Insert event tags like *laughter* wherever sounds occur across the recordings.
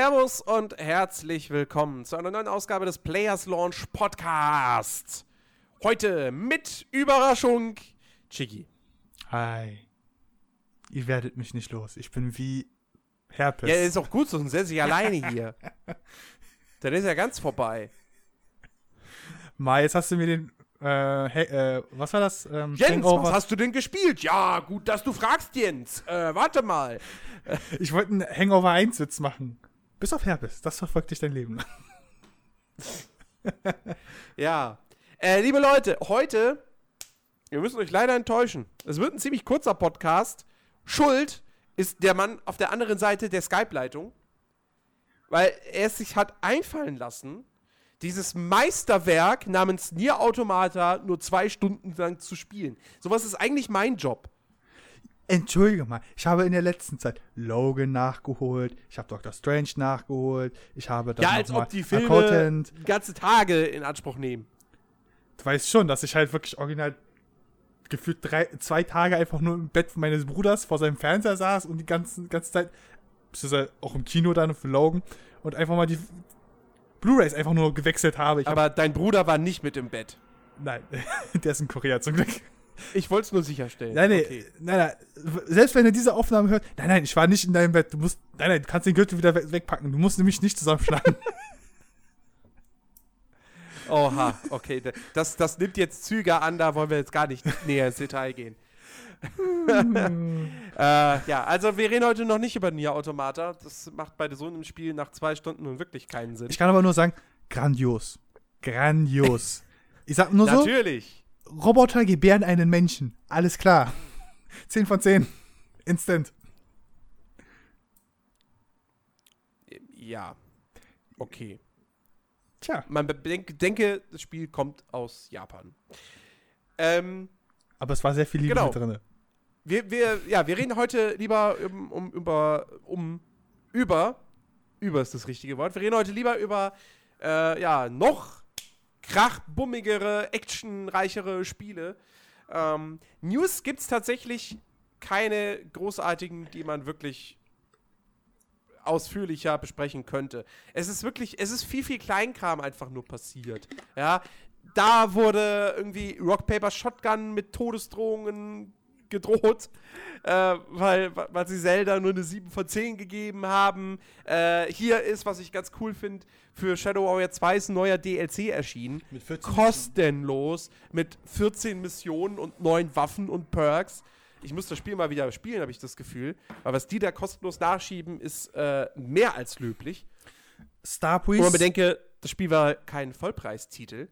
Servus und herzlich willkommen zu einer neuen Ausgabe des Players Launch Podcasts. Heute mit Überraschung Chigi. Hi. Ihr werdet mich nicht los. Ich bin wie Herpes. Ja, ist auch gut so, sonst setze ich alleine hier. *laughs* Dann ist ja ganz vorbei. Mal, jetzt hast du mir den. Äh, hey, äh, was war das? Ähm, Jens, Hangover- was hast du denn gespielt? Ja, gut, dass du fragst, Jens. Äh, warte mal. Ich wollte einen Hangover 1 Witz machen. Bis auf Herpes. Das verfolgt dich dein Leben lang. *laughs* Ja. Äh, liebe Leute, heute, wir müssen euch leider enttäuschen. Es wird ein ziemlich kurzer Podcast. Schuld ist der Mann auf der anderen Seite der Skype-Leitung, weil er es sich hat einfallen lassen, dieses Meisterwerk namens Nier Automata nur zwei Stunden lang zu spielen. Sowas ist eigentlich mein Job. Entschuldige mal, ich habe in der letzten Zeit Logan nachgeholt, ich habe Doctor Strange nachgeholt, ich habe dann Ja, als ob die Filme Accountant. ganze Tage in Anspruch nehmen. Du weißt schon, dass ich halt wirklich original gefühlt drei, zwei Tage einfach nur im Bett meines Bruders vor seinem Fernseher saß und die ganze, ganze Zeit, beziehungsweise auch im Kino dann für Logan und einfach mal die Blu-Rays einfach nur gewechselt habe. Ich hab, Aber dein Bruder war nicht mit im Bett. nein, *laughs* der ist in Korea zum Glück. Ich wollte es nur sicherstellen. Nein, nee, Okay. nein, nein, selbst wenn er diese Aufnahme hört, nein, nein, ich war nicht in deinem Bett, du musst, nein, nein, du kannst den Gürtel wieder we- wegpacken, du musst nämlich nicht zusammenschlagen. *laughs* Oha, okay. Das, das nimmt jetzt Züge an, da wollen wir jetzt gar nicht näher ins Detail gehen. *laughs* äh, ja, also wir reden heute noch nicht über Nier Automata. Das macht bei so einem Spiel nach zwei Stunden nun wirklich keinen Sinn. ich kann aber nur sagen, grandios. Grandios. Ich sag nur so, Natürlich. Roboter gebären einen Menschen. Alles klar. 10 von 10. Instant. Ja. Okay. Tja. Man bedenk, denke, das Spiel kommt aus Japan. Ähm, Aber es war sehr viel Liebe Genau. drin. wir, wir, ja, wir reden heute lieber um, um, über, um, über, über ist das richtige Wort. Wir reden heute lieber über, äh, ja, noch krachbummigere, actionreichere Spiele. Ähm, News gibt es tatsächlich keine großartigen, die man wirklich ausführlicher besprechen könnte. Es ist wirklich, es ist viel, viel Kleinkram einfach nur passiert. Ja, da wurde irgendwie Rock Paper Shotgun mit Todesdrohungen gedroht, äh, weil, weil sie Zelda nur eine 7 von 10 gegeben haben. Äh, hier ist, was ich ganz cool finde, für Shadow Warrior 2 ist ein neuer DLC erschienen. Mit 14 Kostenlos, mit 14 Missionen und 9 Waffen und Perks. Ich muss das Spiel mal wieder spielen, habe ich das Gefühl. Aber was die da kostenlos nachschieben, ist äh, mehr als löblich. Star Und man bedenke, das Spiel war kein Vollpreistitel.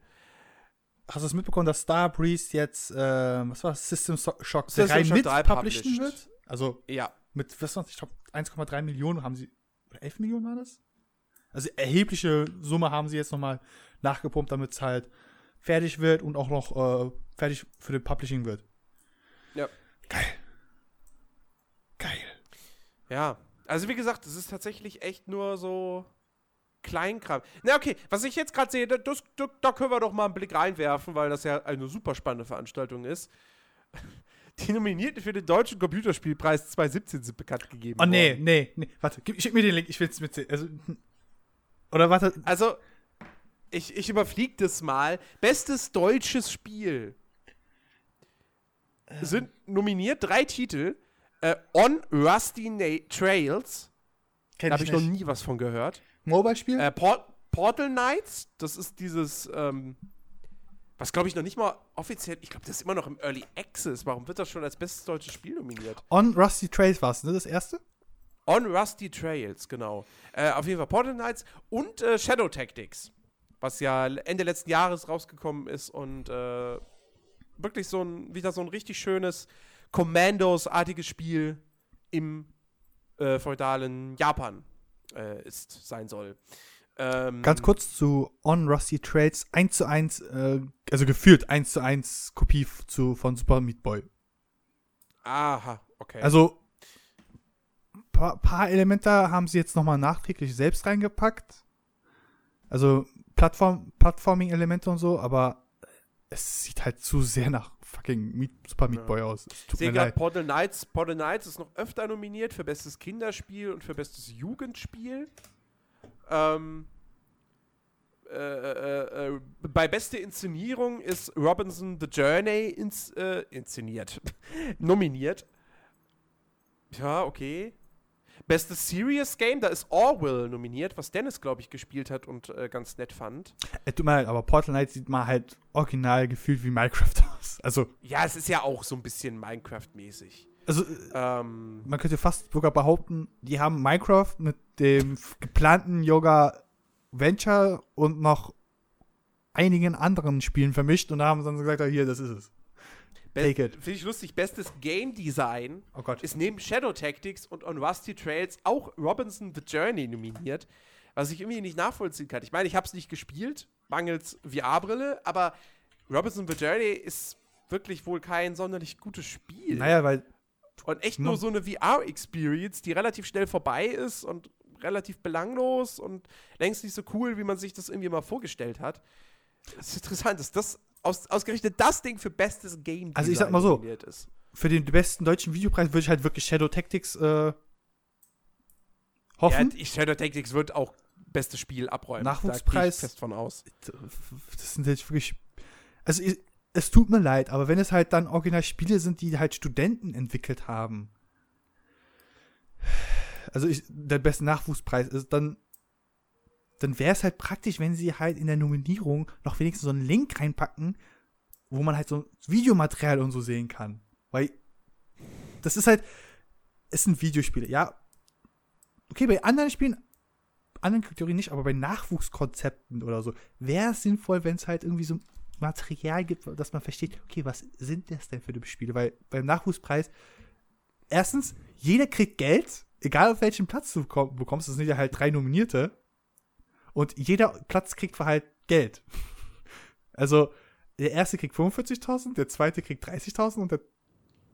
Hast du es mitbekommen, dass Star Breeze jetzt, äh, was war das? System Shock System 3 Shock mit 3 publishen wird? Also Ja. mit, was war's? Ich glaube, 1,3 Millionen haben sie, oder 11 Millionen war das? Also erhebliche Summe haben sie jetzt nochmal nachgepumpt, damit es halt fertig wird und auch noch äh, fertig für den Publishing wird. Ja. Geil. Geil. Ja. Also wie gesagt, es ist tatsächlich echt nur so Kleinkram. Na okay, was ich jetzt gerade sehe, da- das, da, können wir doch mal einen Blick reinwerfen, weil das ja eine super spannende Veranstaltung ist. *laughs* Die Nominierten für den Deutschen Computerspielpreis 2017 sind bekannt gegeben Oh nee, worden. nee, nee. Warte, gib, schick mir den Link, ich will es mitsehen. Also, *laughs* oder warte, Also, ich, ich überfliege das mal. Bestes deutsches Spiel. Sind nominiert drei Titel. Äh, On Rusty Na Trails. kenn Da habe ich noch nie was von gehört. Mobile-Spiel? Äh, Port Portal Knights. Das ist dieses, ähm, was glaube ich noch nicht mal offiziell, ich glaube, das ist immer noch im Early Access. Warum wird das schon als bestes deutsches Spiel nominiert? On Rusty Trails war es, ne? Das erste? On Rusty Trails, genau. Äh, auf jeden Fall Portal Knights und äh, Shadow Tactics, was ja Ende letzten Jahres rausgekommen ist und äh, wirklich so ein, wieder so ein richtig schönes Commandos-artiges Spiel im äh, feudalen Japan äh, ist, sein soll. Ähm, Ganz kurz zu On Rusty Trails 1 zu 1, äh, also gefühlt 1 zu 1 Kopie zu, von Super Meat Boy. Aha, okay. Also, paar, paar Elemente haben sie jetzt nochmal nachträglich selbst reingepackt. Also, Plattform, Plattforming-Elemente und so, aber es sieht halt zu sehr nach fucking Meat, Super Meat Ja. Boy aus. Ich sehe gerade. Portal Knights. Portal Knights ist noch öfter nominiert für bestes Kinderspiel und für bestes Jugendspiel. Ähm, äh, äh, äh, bei beste Inszenierung ist Robinson The Journey ins, äh, inszeniert. *laughs* Nominiert. Ja, okay. Bestes Serious Game, da ist Orwell nominiert, was Dennis, glaube ich, gespielt hat und äh, ganz nett fand. Äh, tut mir leid, aber Portal Knight sieht mal halt original gefühlt wie Minecraft *laughs* aus. Also, Ja, es ist ja auch so ein bisschen Minecraft-mäßig. also Ähm, man könnte fast sogar behaupten, die haben Minecraft mit dem geplanten Yoga Venture und noch einigen anderen Spielen vermischt und haben dann gesagt, hier, das ist es. Take it. Finde ich lustig. Bestes Game Design Oh Gott. ist neben Shadow Tactics und On Rusty Trails auch Robinson The Journey nominiert, was ich irgendwie nicht nachvollziehen kann. Ich meine, ich habe es nicht gespielt, mangels VR-Brille, aber Robinson The Journey ist wirklich wohl kein sonderlich gutes Spiel. Naja, weil Und echt nur so eine VR-Experience, die relativ schnell vorbei ist und relativ belanglos und längst nicht so cool, wie man sich das irgendwie mal vorgestellt hat. Das ist interessant, dass das aus, ausgerechnet das Ding für bestes Game Also ich sag mal so, ist. für den besten deutschen Videopreis würde ich halt wirklich Shadow Tactics äh, hoffen. Ja, Shadow Tactics wird auch bestes Spiel abräumen. Nachwuchspreis. Da ich fest von aus. das sind halt wirklich. Also, ich, es tut mir leid, aber wenn es halt dann original Spiele sind, die halt Studenten entwickelt haben, also ich, der beste Nachwuchspreis ist, dann, dann wäre es halt praktisch, wenn sie halt in der Nominierung noch wenigstens so einen Link reinpacken, wo man halt so Videomaterial und so sehen kann. Weil das ist halt, es sind Videospiele, ja. Okay, bei anderen Spielen anderen Kategorien nicht, aber bei Nachwuchskonzepten oder so wäre es sinnvoll, wenn es halt irgendwie so Material gibt, dass man versteht, okay, was sind das denn für die Spiele? Weil beim Nachwuchspreis, erstens, jeder kriegt Geld, egal auf welchen Platz du bekomm- bekommst, es sind ja halt drei Nominierte. Und jeder Platz kriegt für halt Geld. Also, der erste kriegt 45.000, der zweite kriegt 30.000 und der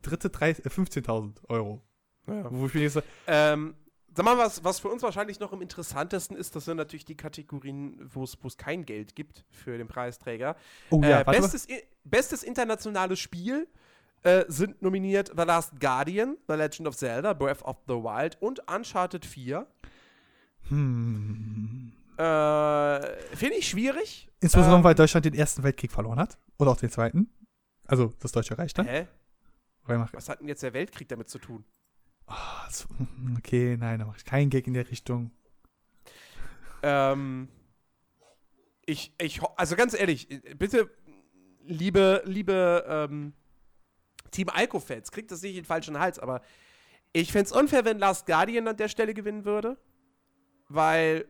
dritte 30 äh, 15.000 Euro. Ja. Wo ich mir jetzt so, Ähm, sag mal, was, was für uns wahrscheinlich noch am interessantesten ist, das sind natürlich die Kategorien, wo es wo es kein Geld gibt für den Preisträger. oh äh, ja, mal. bestes, I- bestes internationales Spiel äh, sind nominiert The Last Guardian, The Legend of Zelda, Breath of the Wild und Uncharted 4. Hm. Äh, Finde ich schwierig. Insbesondere, Ähm, weil Deutschland den ersten Weltkrieg verloren hat. Oder auch den zweiten. Also das Deutsche Reich dann. Hä? Was hat denn jetzt der Weltkrieg damit zu tun? Ah, so, *laughs* okay, nein, da mache ich keinen Gag in der Richtung. Ähm, ich, ich, also ganz ehrlich, bitte, liebe, liebe ähm, Team Alco-Fans, kriegt das nicht in den falschen Hals, aber ich fände es unfair, wenn Last Guardian an der Stelle gewinnen würde, weil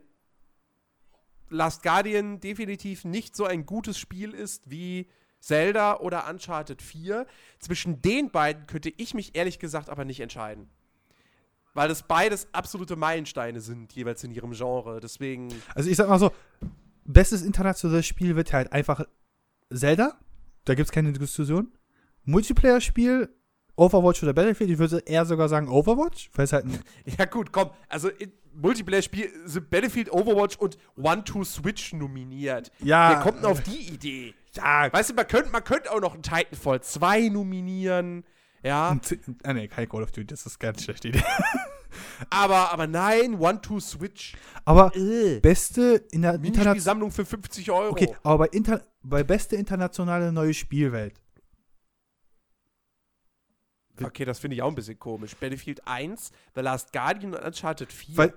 Last Guardian definitiv nicht so ein gutes Spiel ist wie Zelda oder Uncharted 4. Zwischen den beiden könnte ich mich ehrlich gesagt aber nicht entscheiden. Weil das beides absolute Meilensteine sind, jeweils in ihrem Genre. Deswegen. Also ich sag mal so, bestes internationales Spiel wird halt einfach Zelda. Da gibt es keine Diskussion. Multiplayer-Spiel, Overwatch oder Battlefield. Ich würde eher sogar sagen Overwatch, weil es halt *laughs* Ja, gut, komm. Also, Multiplayer-Spiel sind Battlefield, Overwatch und One-to-Switch nominiert. Ja. Wer kommt denn auf die Idee? ja, Weißt du, man könnte man könnt auch noch einen Titanfall 2 nominieren. Ja, ah, nee, kein Call of Duty, das ist ganz schlechte Idee. *laughs* aber, aber nein, One-to-Switch. Aber Äh. beste in der Minispielsammlung für 50 Euro. Okay, aber bei, Inter bei beste internationale neue Spielwelt. Okay, das finde ich auch ein bisschen komisch. Battlefield 1, The Last Guardian und Uncharted 4. Weil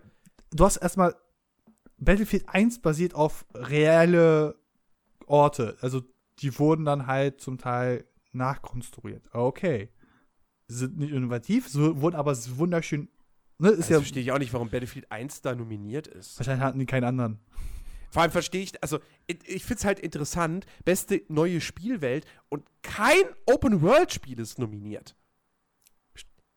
du hast erstmal Battlefield 1 basiert auf reelle Orte. Also die wurden dann halt zum Teil nachkonstruiert. Okay. Sind nicht innovativ, so, wurden aber wunderschön. Ne, ist also ja. verstehe ich auch nicht, warum Battlefield 1 da nominiert ist. Wahrscheinlich hatten die keinen anderen. Vor allem verstehe ich, also ich, ich finde es halt interessant, beste neue Spielwelt und kein Open-World-Spiel ist nominiert.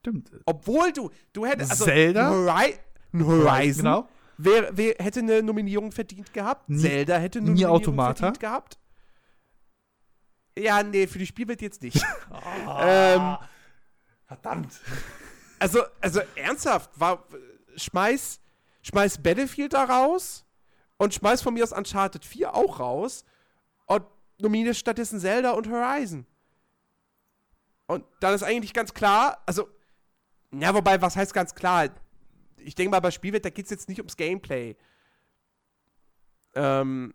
Stimmt. Obwohl du, du hättest, also Zelda? Hori Horizon Genau. wer, wer hätte eine Nominierung verdient gehabt. Nie- Zelda hätte eine Nier Nominierung Automata? verdient gehabt. Ja, nee, für die Spielwelt jetzt nicht. *laughs* ähm, Verdammt. also, also ernsthaft, war, schmeiß, schmeiß Battlefield da raus und schmeiß von mir aus Uncharted 4 auch raus und nominiere stattdessen Zelda und Horizon. Und dann ist eigentlich ganz klar, also, ja, wobei, was heißt ganz klar? Ich denke mal, bei Spielwelt, da geht es jetzt nicht ums Gameplay. Ähm,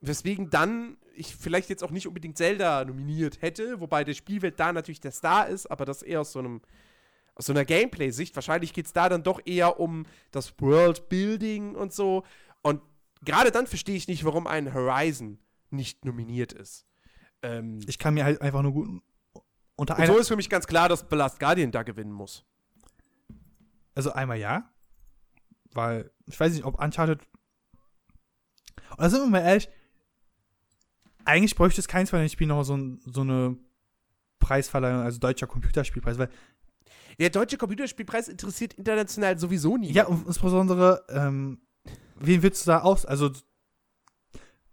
weswegen dann ich vielleicht jetzt auch nicht unbedingt Zelda nominiert hätte, wobei der Spielwelt da natürlich der Star ist, aber das eher aus so einem aus so einer Gameplay-Sicht. Wahrscheinlich geht es da dann doch eher um das World-Building und so. Und gerade dann verstehe ich nicht, warum ein Horizon nicht nominiert ist. Ähm, ich kann mir halt einfach nur gut unter einer. So ist für mich ganz klar, dass The Last Guardian da gewinnen muss. Also einmal ja, weil ich weiß nicht, ob Uncharted. Oder sind wir mal ehrlich, eigentlich bräuchte es keins von den Spielen noch so, so eine Preisverleihung, also deutscher Computerspielpreis, weil der deutsche Computerspielpreis interessiert international sowieso nie. Ja, und insbesondere, ähm, wen willst du da aus? Also,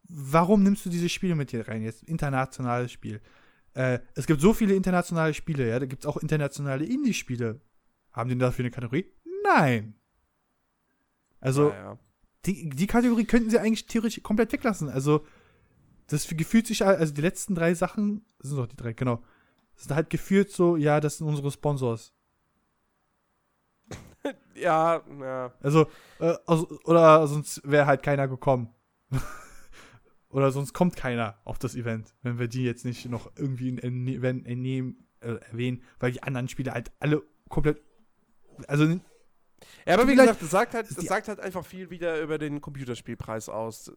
warum nimmst du diese Spiele mit dir rein? Jetzt internationales Spiel. Äh, es gibt so viele internationale Spiele, ja. Da gibt es auch internationale Indie-Spiele. Haben die dafür eine Kategorie? Nein. Also, ja. die, die Kategorie könnten sie eigentlich theoretisch komplett weglassen. Also, das gefühlt sich, also die letzten drei Sachen, das sind doch die drei, genau. Das sind halt gefühlt so, ja, das sind unsere Sponsors. *laughs* ja, ja. Also, äh, also oder sonst wäre halt keiner gekommen. *laughs* oder sonst kommt keiner auf das Event, wenn wir die jetzt nicht noch irgendwie in, in, äh, erwähnen, weil die anderen Spiele halt alle komplett. Also. Ja, aber wie gesagt, das sagt, halt, das sagt halt einfach viel wieder über den Computerspielpreis aus.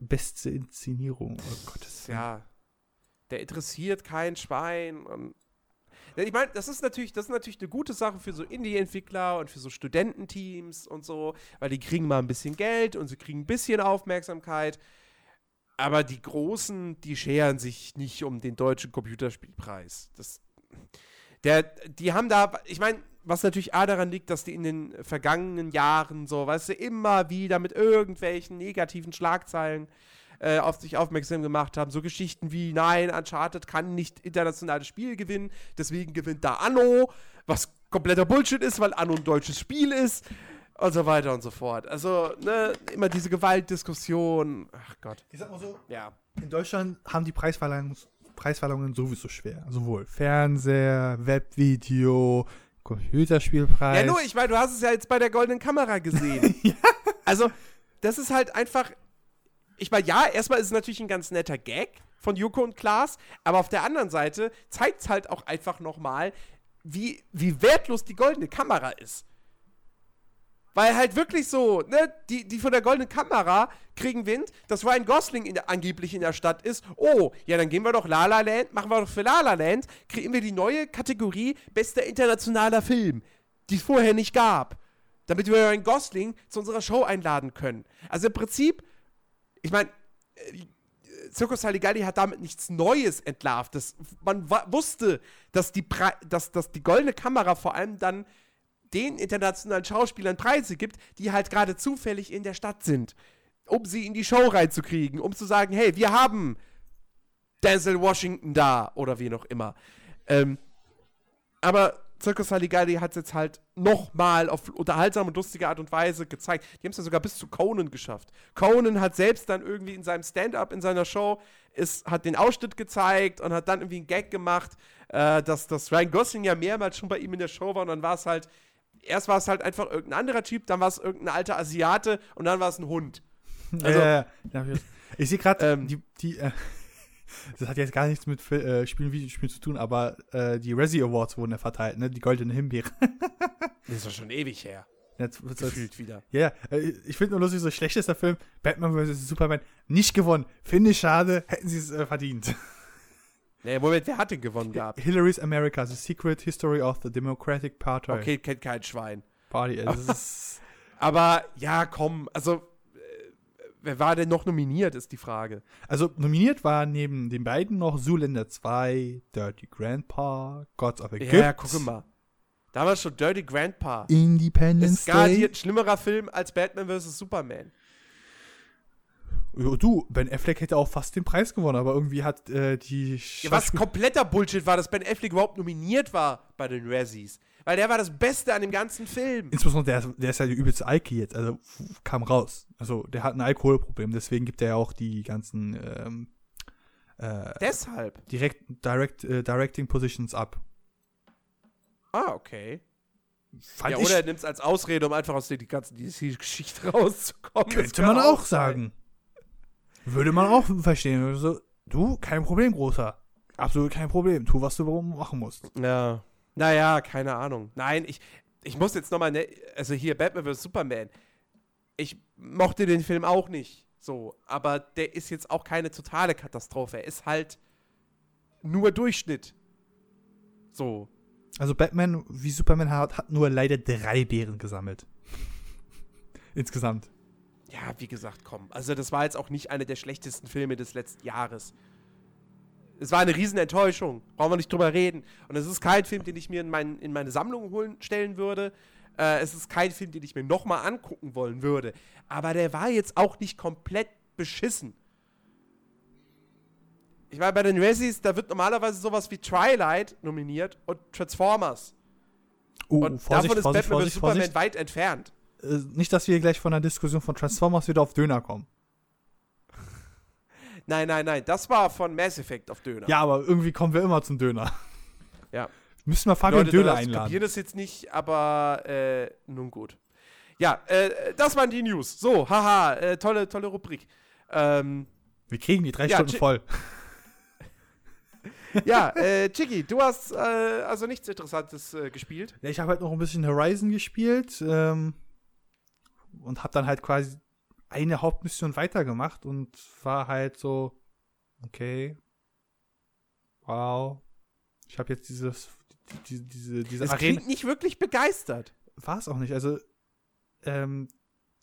Beste Inszenierung, oh Gottes. Ja. Der interessiert kein Schwein und ich meine, das ist natürlich, das ist natürlich eine gute Sache für so Indie-Entwickler und für so Studententeams und so, weil die kriegen mal ein bisschen Geld und sie kriegen ein bisschen Aufmerksamkeit. Aber die Großen, die scheren sich nicht um den deutschen Computerspielpreis. Das, der, die haben da, ich meine, was natürlich A daran liegt, dass die in den vergangenen Jahren so, weißt du, immer wieder mit irgendwelchen negativen Schlagzeilen äh, auf sich aufmerksam gemacht haben. So Geschichten wie, nein, Uncharted kann nicht internationales Spiel gewinnen, deswegen gewinnt da Anno, was kompletter Bullshit ist, weil Anno ein deutsches Spiel ist und so weiter und so fort. Also, ne, immer diese Gewaltdiskussion. Ach Gott. Ich sag mal so, ja. in Deutschland haben die Preisverleihungen, Preisverleihungen sowieso schwer. Sowohl Fernseher, Webvideo, Computerspielpreis. Ja, nur, ich meine, du hast es ja jetzt bei der goldenen Kamera gesehen. *laughs* ja. Also, das ist halt einfach, ich meine, ja, erstmal ist es natürlich ein ganz netter Gag von Joko und Klaas, aber auf der anderen Seite zeigt es halt auch einfach nochmal, wie, wie wertlos die goldene Kamera ist. Weil halt wirklich so, ne, die, die von der goldenen Kamera kriegen Wind, dass Ryan Gosling in angeblich in der Stadt ist. Oh, ja, dann gehen wir doch La La Land, machen wir doch für La La Land, kriegen wir die neue Kategorie bester internationaler Film, die es vorher nicht gab. Damit wir Ryan Gosling zu unserer Show einladen können. Also im Prinzip ich meine, äh, Circus Saligalli hat damit nichts Neues entlarvt. Das, man wusste, dass die, dass, dass die goldene Kamera vor allem dann den internationalen Schauspielern Preise gibt, die halt gerade zufällig in der Stadt sind, um sie in die Show reinzukriegen, um zu sagen, hey, wir haben Denzel Washington da oder wie noch immer. Ähm, aber Circus Saligalli hat es jetzt halt nochmal auf unterhaltsame und lustige Art und Weise gezeigt. Die haben es ja sogar bis zu Conan geschafft. Conan hat selbst dann irgendwie in seinem Stand-up in seiner Show ist, hat den Ausschnitt gezeigt und hat dann irgendwie einen Gag gemacht, äh, dass, dass Ryan Gosling ja mehrmals schon bei ihm in der Show war und dann war es halt, erst war es halt einfach irgendein anderer Typ, dann war es irgendein alter Asiate und dann war es ein Hund. *laughs* Also, äh, ich sehe gerade ähm, die, die äh, das hat jetzt gar nichts mit äh, Spielen, Videospielen zu tun, aber äh, die Razzie Awards wurden ja verteilt, ne? Die goldene Himbeere. das ist doch schon ewig her. Jetzt wird's Gefühlt jetzt, wieder. Ja, yeah, äh, ich finde nur lustig, so schlechtester Film, Batman vs. Superman, nicht gewonnen. Finde ich schade, hätten sie es äh, verdient. Nee, Moment, wer hat denn gewonnen gehabt? Hillary's America, The Secret History of the Democratic Party. Okay, kennt kein Schwein. Party, also *laughs* aber ja, komm, also Wer war denn noch nominiert, ist die Frage. Also nominiert war neben den beiden noch Zoolander 2, Dirty Grandpa, Gods of Egypt. Ja, guck mal. Da war schon Dirty Grandpa. Independence ist Day. Ist schlimmerer Film als Batman vs. Superman. Jo, du, Ben Affleck hätte auch fast den Preis gewonnen, aber irgendwie hat äh, die. Ja, was kompletter Bullshit war, dass Ben Affleck überhaupt nominiert war bei den Razzies. Weil der war das Beste an dem ganzen Film. Insbesondere der, der ist ja die übelste Alki jetzt, also kam raus. Also der hat ein Alkoholproblem, deswegen gibt er ja auch die ganzen ähm, äh, Deshalb? Direkt, direct, äh, Directing Positions ab. Ah, okay. fand Ja, ich, oder er nimmt es als Ausrede, um einfach aus der die ganzen DC-Geschichte *laughs* rauszukommen. Könnte man auch sein. sagen. Würde man auch verstehen. So, du, kein Problem, Großer. Absolut kein Problem. Tu, was du machen musst. Ja. Naja, keine Ahnung. Nein, ich, ich muss jetzt nochmal, ne, also hier Batman vs. Superman. Ich mochte den Film auch nicht so, aber der ist jetzt auch keine totale Katastrophe. Er ist halt nur Durchschnitt. So. Also Batman wie Superman hat, hat nur leider drei Bären gesammelt. *laughs* Insgesamt. Ja, wie gesagt, komm. Also das war jetzt auch nicht einer der schlechtesten Filme des letzten Jahres. Es war eine Riesenenttäuschung. Brauchen wir nicht drüber reden. Und es ist kein Film, den ich mir in, mein, in meine Sammlung holen, stellen würde. Äh, es ist kein Film, den ich mir nochmal angucken wollen würde. Aber der war jetzt auch nicht komplett beschissen. Ich war bei den Razzies, da wird normalerweise sowas wie Twilight nominiert und Transformers. Uh, Und davon ist Batman vs. Superman weit entfernt. Äh, nicht, dass wir gleich von der Diskussion von Transformers wieder auf Döner kommen. Nein, nein, nein. Das war von Mass Effect auf Döner. Ja, aber irgendwie kommen wir immer zum Döner. Ja. Müssen wir Fabian Leute, Döner einladen. kapieren das jetzt nicht, aber äh, nun gut. Ja, äh, das waren die News. So, haha, äh, tolle, tolle Rubrik. Ähm, Wir kriegen die drei Ja, Stunden Chi- voll. *laughs* ja, äh, Chicky, du hast äh, also nichts Interessantes äh, gespielt. Ja, ich habe halt noch ein bisschen Horizon gespielt ähm, und habe dann halt quasi eine Hauptmission weitergemacht und war halt so, okay, wow, ich habe jetzt dieses, die, die, diese, diese Es Arena. klingt nicht wirklich begeistert. War es auch nicht. Also, ähm,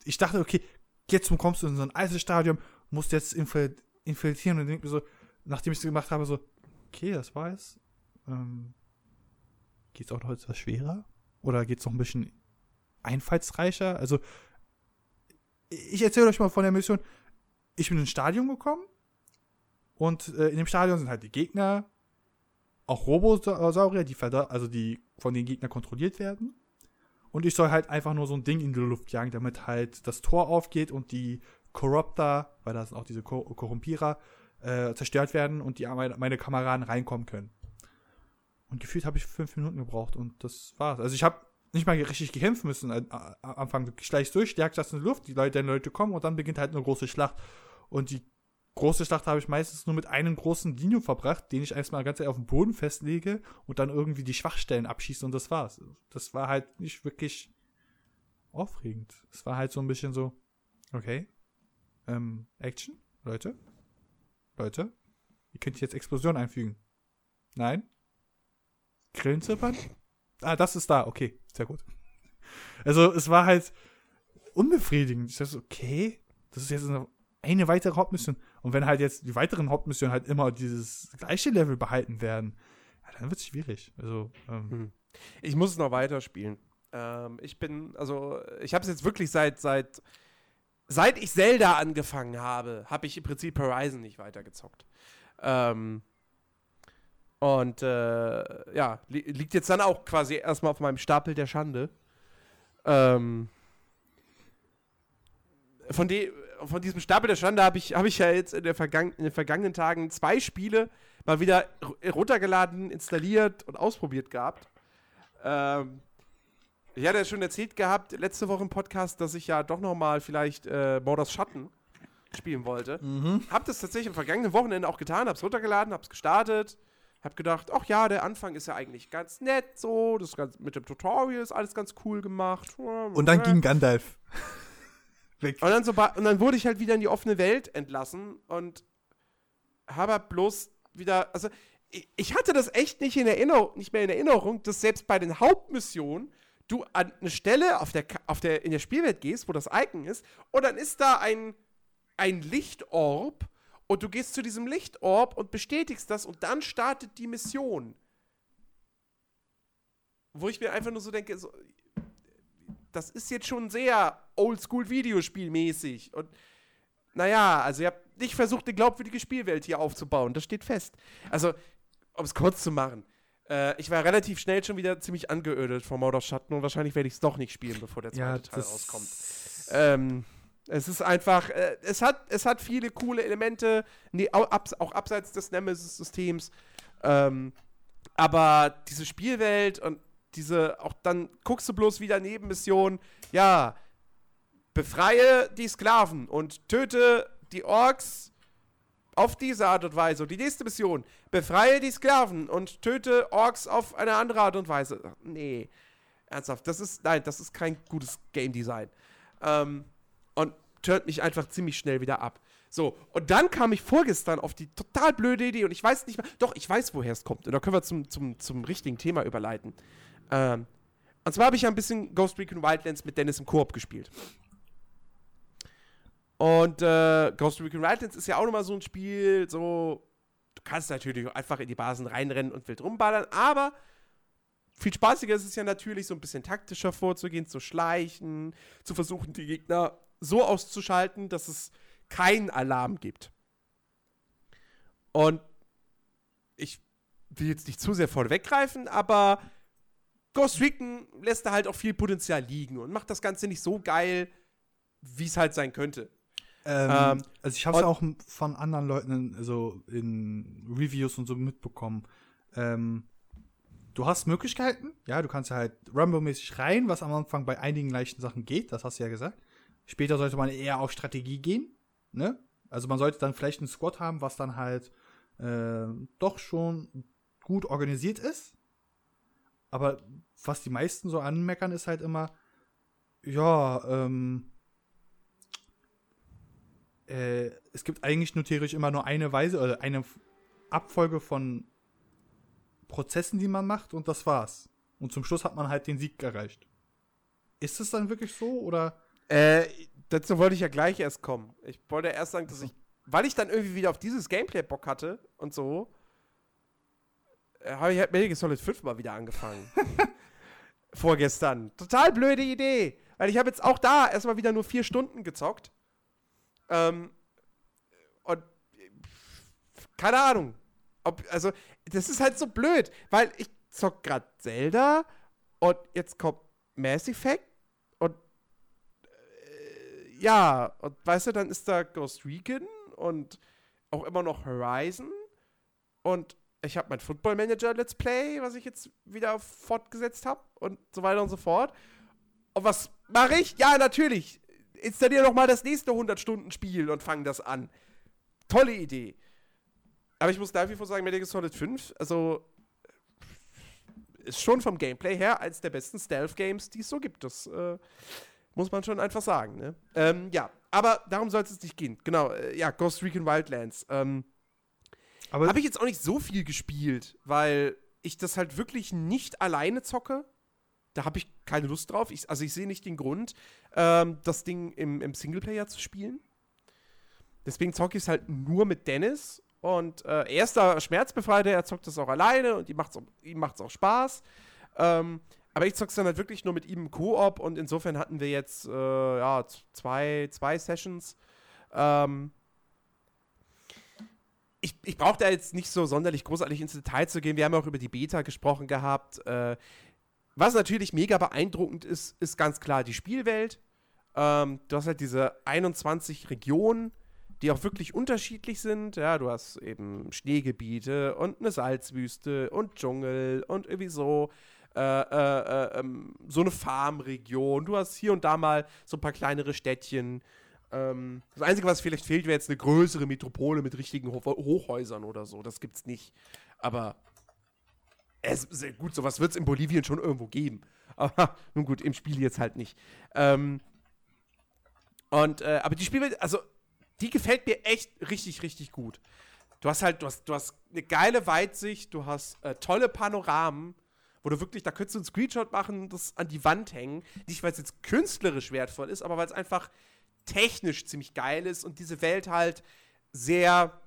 ich dachte, okay, jetzt kommst du in so ein Eisestadion, musst jetzt infil infiltrieren und denk mir so, nachdem ich es gemacht habe, so, okay, das war es. Ähm, geht's auch noch etwas schwerer? Oder geht's noch ein bisschen einfallsreicher? Also, ich erzähle euch mal von der Mission. Ich bin ins Stadion gekommen und äh, in dem Stadion sind halt die Gegner, auch Robosaurier, die also die von den Gegnern kontrolliert werden. Und ich soll halt einfach nur so ein Ding in die Luft jagen, damit halt das Tor aufgeht und die Corruptor, weil das sind auch diese Kor Korrumpierer, äh, zerstört werden und die meine, meine Kameraden reinkommen können. Und gefühlt habe ich fünf Minuten gebraucht und das war's. Also ich habe nicht mal richtig gekämpft müssen. Am Anfang gleich durch, jagst das in die Luft, die Leute, die Leute kommen und dann beginnt halt eine große Schlacht. Und die große Schlacht habe ich meistens nur mit einem großen Dino verbracht, den ich erstmal ganz auf den Boden festlege und dann irgendwie die Schwachstellen abschieße und das war's. Das war halt nicht wirklich aufregend. Es war halt so ein bisschen so, okay, ähm, Action, Leute, Leute, ihr könnt jetzt Explosion einfügen. Nein? Grillenzippern? Ah, das ist da, okay, sehr gut. Also, es war halt unbefriedigend. Ich dachte, okay, das ist jetzt eine, eine weitere Hauptmission. Und wenn halt jetzt die weiteren Hauptmissionen halt immer dieses gleiche Level behalten werden, ja, dann wird es schwierig. Also, ähm, Hm. Ich muss es noch weiterspielen. Ähm, ich bin, also, ich habe es jetzt wirklich seit, seit, seit ich Zelda angefangen habe, habe ich im Prinzip Horizon nicht weitergezockt. Ähm, und äh, ja, li liegt jetzt dann auch quasi erstmal auf meinem Stapel der Schande. Ähm, von, de von diesem Stapel der Schande habe ich, hab ich ja jetzt in, Vergangen in den vergangenen Tagen zwei Spiele mal wieder runtergeladen, installiert und ausprobiert gehabt. Ähm, ich hatte ja schon erzählt gehabt, letzte Woche im Podcast, dass ich ja doch noch mal vielleicht äh, Mordors Schatten spielen wollte. Hab das tatsächlich am vergangenen Wochenende auch getan, hab's runtergeladen, hab's gestartet, hab gedacht, ach ja, der Anfang ist ja eigentlich ganz nett, so, das ganz, mit dem Tutorial ist alles ganz cool gemacht. und dann ging Gandalf *laughs* weg. Und dann, so und dann wurde ich halt wieder in die offene Welt entlassen und habe halt bloß wieder, also ich, ich hatte das echt nicht, in Erinnerung, nicht mehr in Erinnerung, dass selbst bei den Hauptmissionen du an eine Stelle auf der, auf der, in der Spielwelt gehst, wo das Icon ist, und dann ist da ein, ein Lichtorb und du gehst zu diesem Lichtorb und bestätigst das und dann startet die Mission. Wo ich mir einfach nur so denke, so, das ist jetzt schon sehr oldschool-Videospielmäßig. Und naja, also ihr habt nicht versucht, eine glaubwürdige Spielwelt hier aufzubauen. Das steht fest. Also, um es kurz zu machen. Äh, ich war relativ schnell schon wieder ziemlich angeödet vom Mord of Schatten und wahrscheinlich werde ich es doch nicht spielen, bevor der zweite Teil rauskommt. Ähm, es ist einfach, äh, es, hat, es hat viele coole Elemente, nee, auch, abs auch abseits des Nemesis-Systems. Ähm, aber diese Spielwelt und diese, auch dann guckst du bloß wieder Nebenmissionen, ja, befreie die Sklaven und töte die Orks auf diese Art und Weise. Und die nächste Mission, befreie die Sklaven und töte Orks auf eine andere Art und Weise. Nee, ernsthaft, das ist, nein, das ist kein gutes Game Design. Ähm, und turnt mich einfach ziemlich schnell wieder ab. So, und dann kam ich vorgestern auf die total blöde Idee und ich weiß nicht mehr, doch, ich weiß, woher es kommt. Und da können wir zum, zum, zum richtigen Thema überleiten. Ähm, und zwar habe ich ja ein bisschen Ghost Recon Wildlands mit Dennis im Koop gespielt. Und äh, Ghost Recon Wildlands ist ja auch nochmal so ein Spiel, so, du kannst natürlich einfach in die Basen reinrennen und wild rumballern, aber viel spaßiger ist es ja natürlich, so ein bisschen taktischer vorzugehen, zu schleichen, zu versuchen, die Gegner so auszuschalten, dass es keinen Alarm gibt. Und ich will jetzt nicht zu sehr vorweggreifen, aber Ghost Recon lässt da halt auch viel Potenzial liegen und macht das Ganze nicht so geil, wie es halt sein könnte. Ähm, ähm, also ich habe es auch von anderen Leuten so in Reviews und so mitbekommen. Ähm, du hast Möglichkeiten, ja, du kannst halt Rumble-mäßig rein, was am Anfang bei einigen leichten Sachen geht, das hast du ja gesagt. Später sollte man eher auf Strategie gehen, ne? Also man sollte dann vielleicht einen Squad haben, was dann halt äh, doch schon gut organisiert ist. Aber was die meisten so anmeckern, ist halt immer, ja, ähm, äh, es gibt eigentlich nur theoretisch immer nur eine Weise oder eine Abfolge von Prozessen, die man macht und das war's. Und zum Schluss hat man halt den Sieg erreicht. Ist es dann wirklich so oder? Äh, dazu wollte ich ja gleich erst kommen. Ich wollte erst sagen, dass ich, weil ich dann irgendwie wieder auf dieses Gameplay Bock hatte und so, äh, habe ich halt Metal Gear Solid 5 mal wieder angefangen. *laughs* Vorgestern. Total blöde Idee. Weil ich habe jetzt auch da erstmal wieder nur vier Stunden gezockt. Ähm, und keine Ahnung. Ob, also, das ist halt so blöd, weil ich zock gerade Zelda und jetzt kommt Mass Effect ja, und weißt du, dann ist da Ghost Recon und auch immer noch Horizon und ich habe mein Football Manager Let's Play, was ich jetzt wieder fortgesetzt habe und so weiter und so fort. Und was mache ich? Ja, natürlich installier doch mal das nächste 100-Stunden-Spiel und fang das an. Tolle Idee. Aber ich muss nach wie vor sagen, Metal Gear Solid 5, also ist schon vom Gameplay her eines der besten Stealth-Games, die es so gibt. Das äh, muss man schon einfach sagen. Ne? Ähm, ja, aber darum soll es nicht gehen. Genau, äh, ja, Ghost Recon Wildlands. Ähm, Habe ich jetzt auch nicht so viel gespielt, weil ich das halt wirklich nicht alleine zocke da habe ich keine Lust drauf. Ich, also ich sehe nicht den Grund, ähm, das Ding im, im Singleplayer zu spielen. Deswegen zocke ich es halt nur mit Dennis. Und äh, er ist da schmerzbefreiter, er zockt es auch alleine und ihm macht es ihm macht's auch Spaß. Ähm, aber ich zocke es dann halt wirklich nur mit ihm im Koop und insofern hatten wir jetzt äh, ja, zwei, zwei Sessions. Ähm, ich, ich brauche da jetzt nicht so sonderlich großartig ins Detail zu gehen. Wir haben auch über die Beta gesprochen gehabt. Äh, was natürlich mega beeindruckend ist, ist ganz klar die Spielwelt. Ähm, du hast halt diese 21 Regionen, die auch wirklich unterschiedlich sind. Ja, du hast eben Schneegebiete und eine Salzwüste und Dschungel und irgendwie so. Äh, äh, äh, ähm, so eine Farmregion. Du hast hier und da mal so ein paar kleinere Städtchen. Ähm, das Einzige, was vielleicht fehlt, wäre jetzt eine größere Metropole mit richtigen Ho Hochhäusern oder so. Das gibt's nicht. Aber es, gut, sowas wird es in Bolivien schon irgendwo geben. *laughs* Aber nun gut, im Spiel jetzt halt nicht. Ähm, und, äh, aber die Spielwelt, also, die gefällt mir echt richtig, richtig gut. Du hast halt, du hast, du hast eine geile Weitsicht, du hast äh, tolle Panoramen, wo du wirklich, da könntest du einen Screenshot machen, das an die Wand hängen. Nicht, weil es jetzt künstlerisch wertvoll ist, aber weil es einfach technisch ziemlich geil ist und diese Welt halt sehr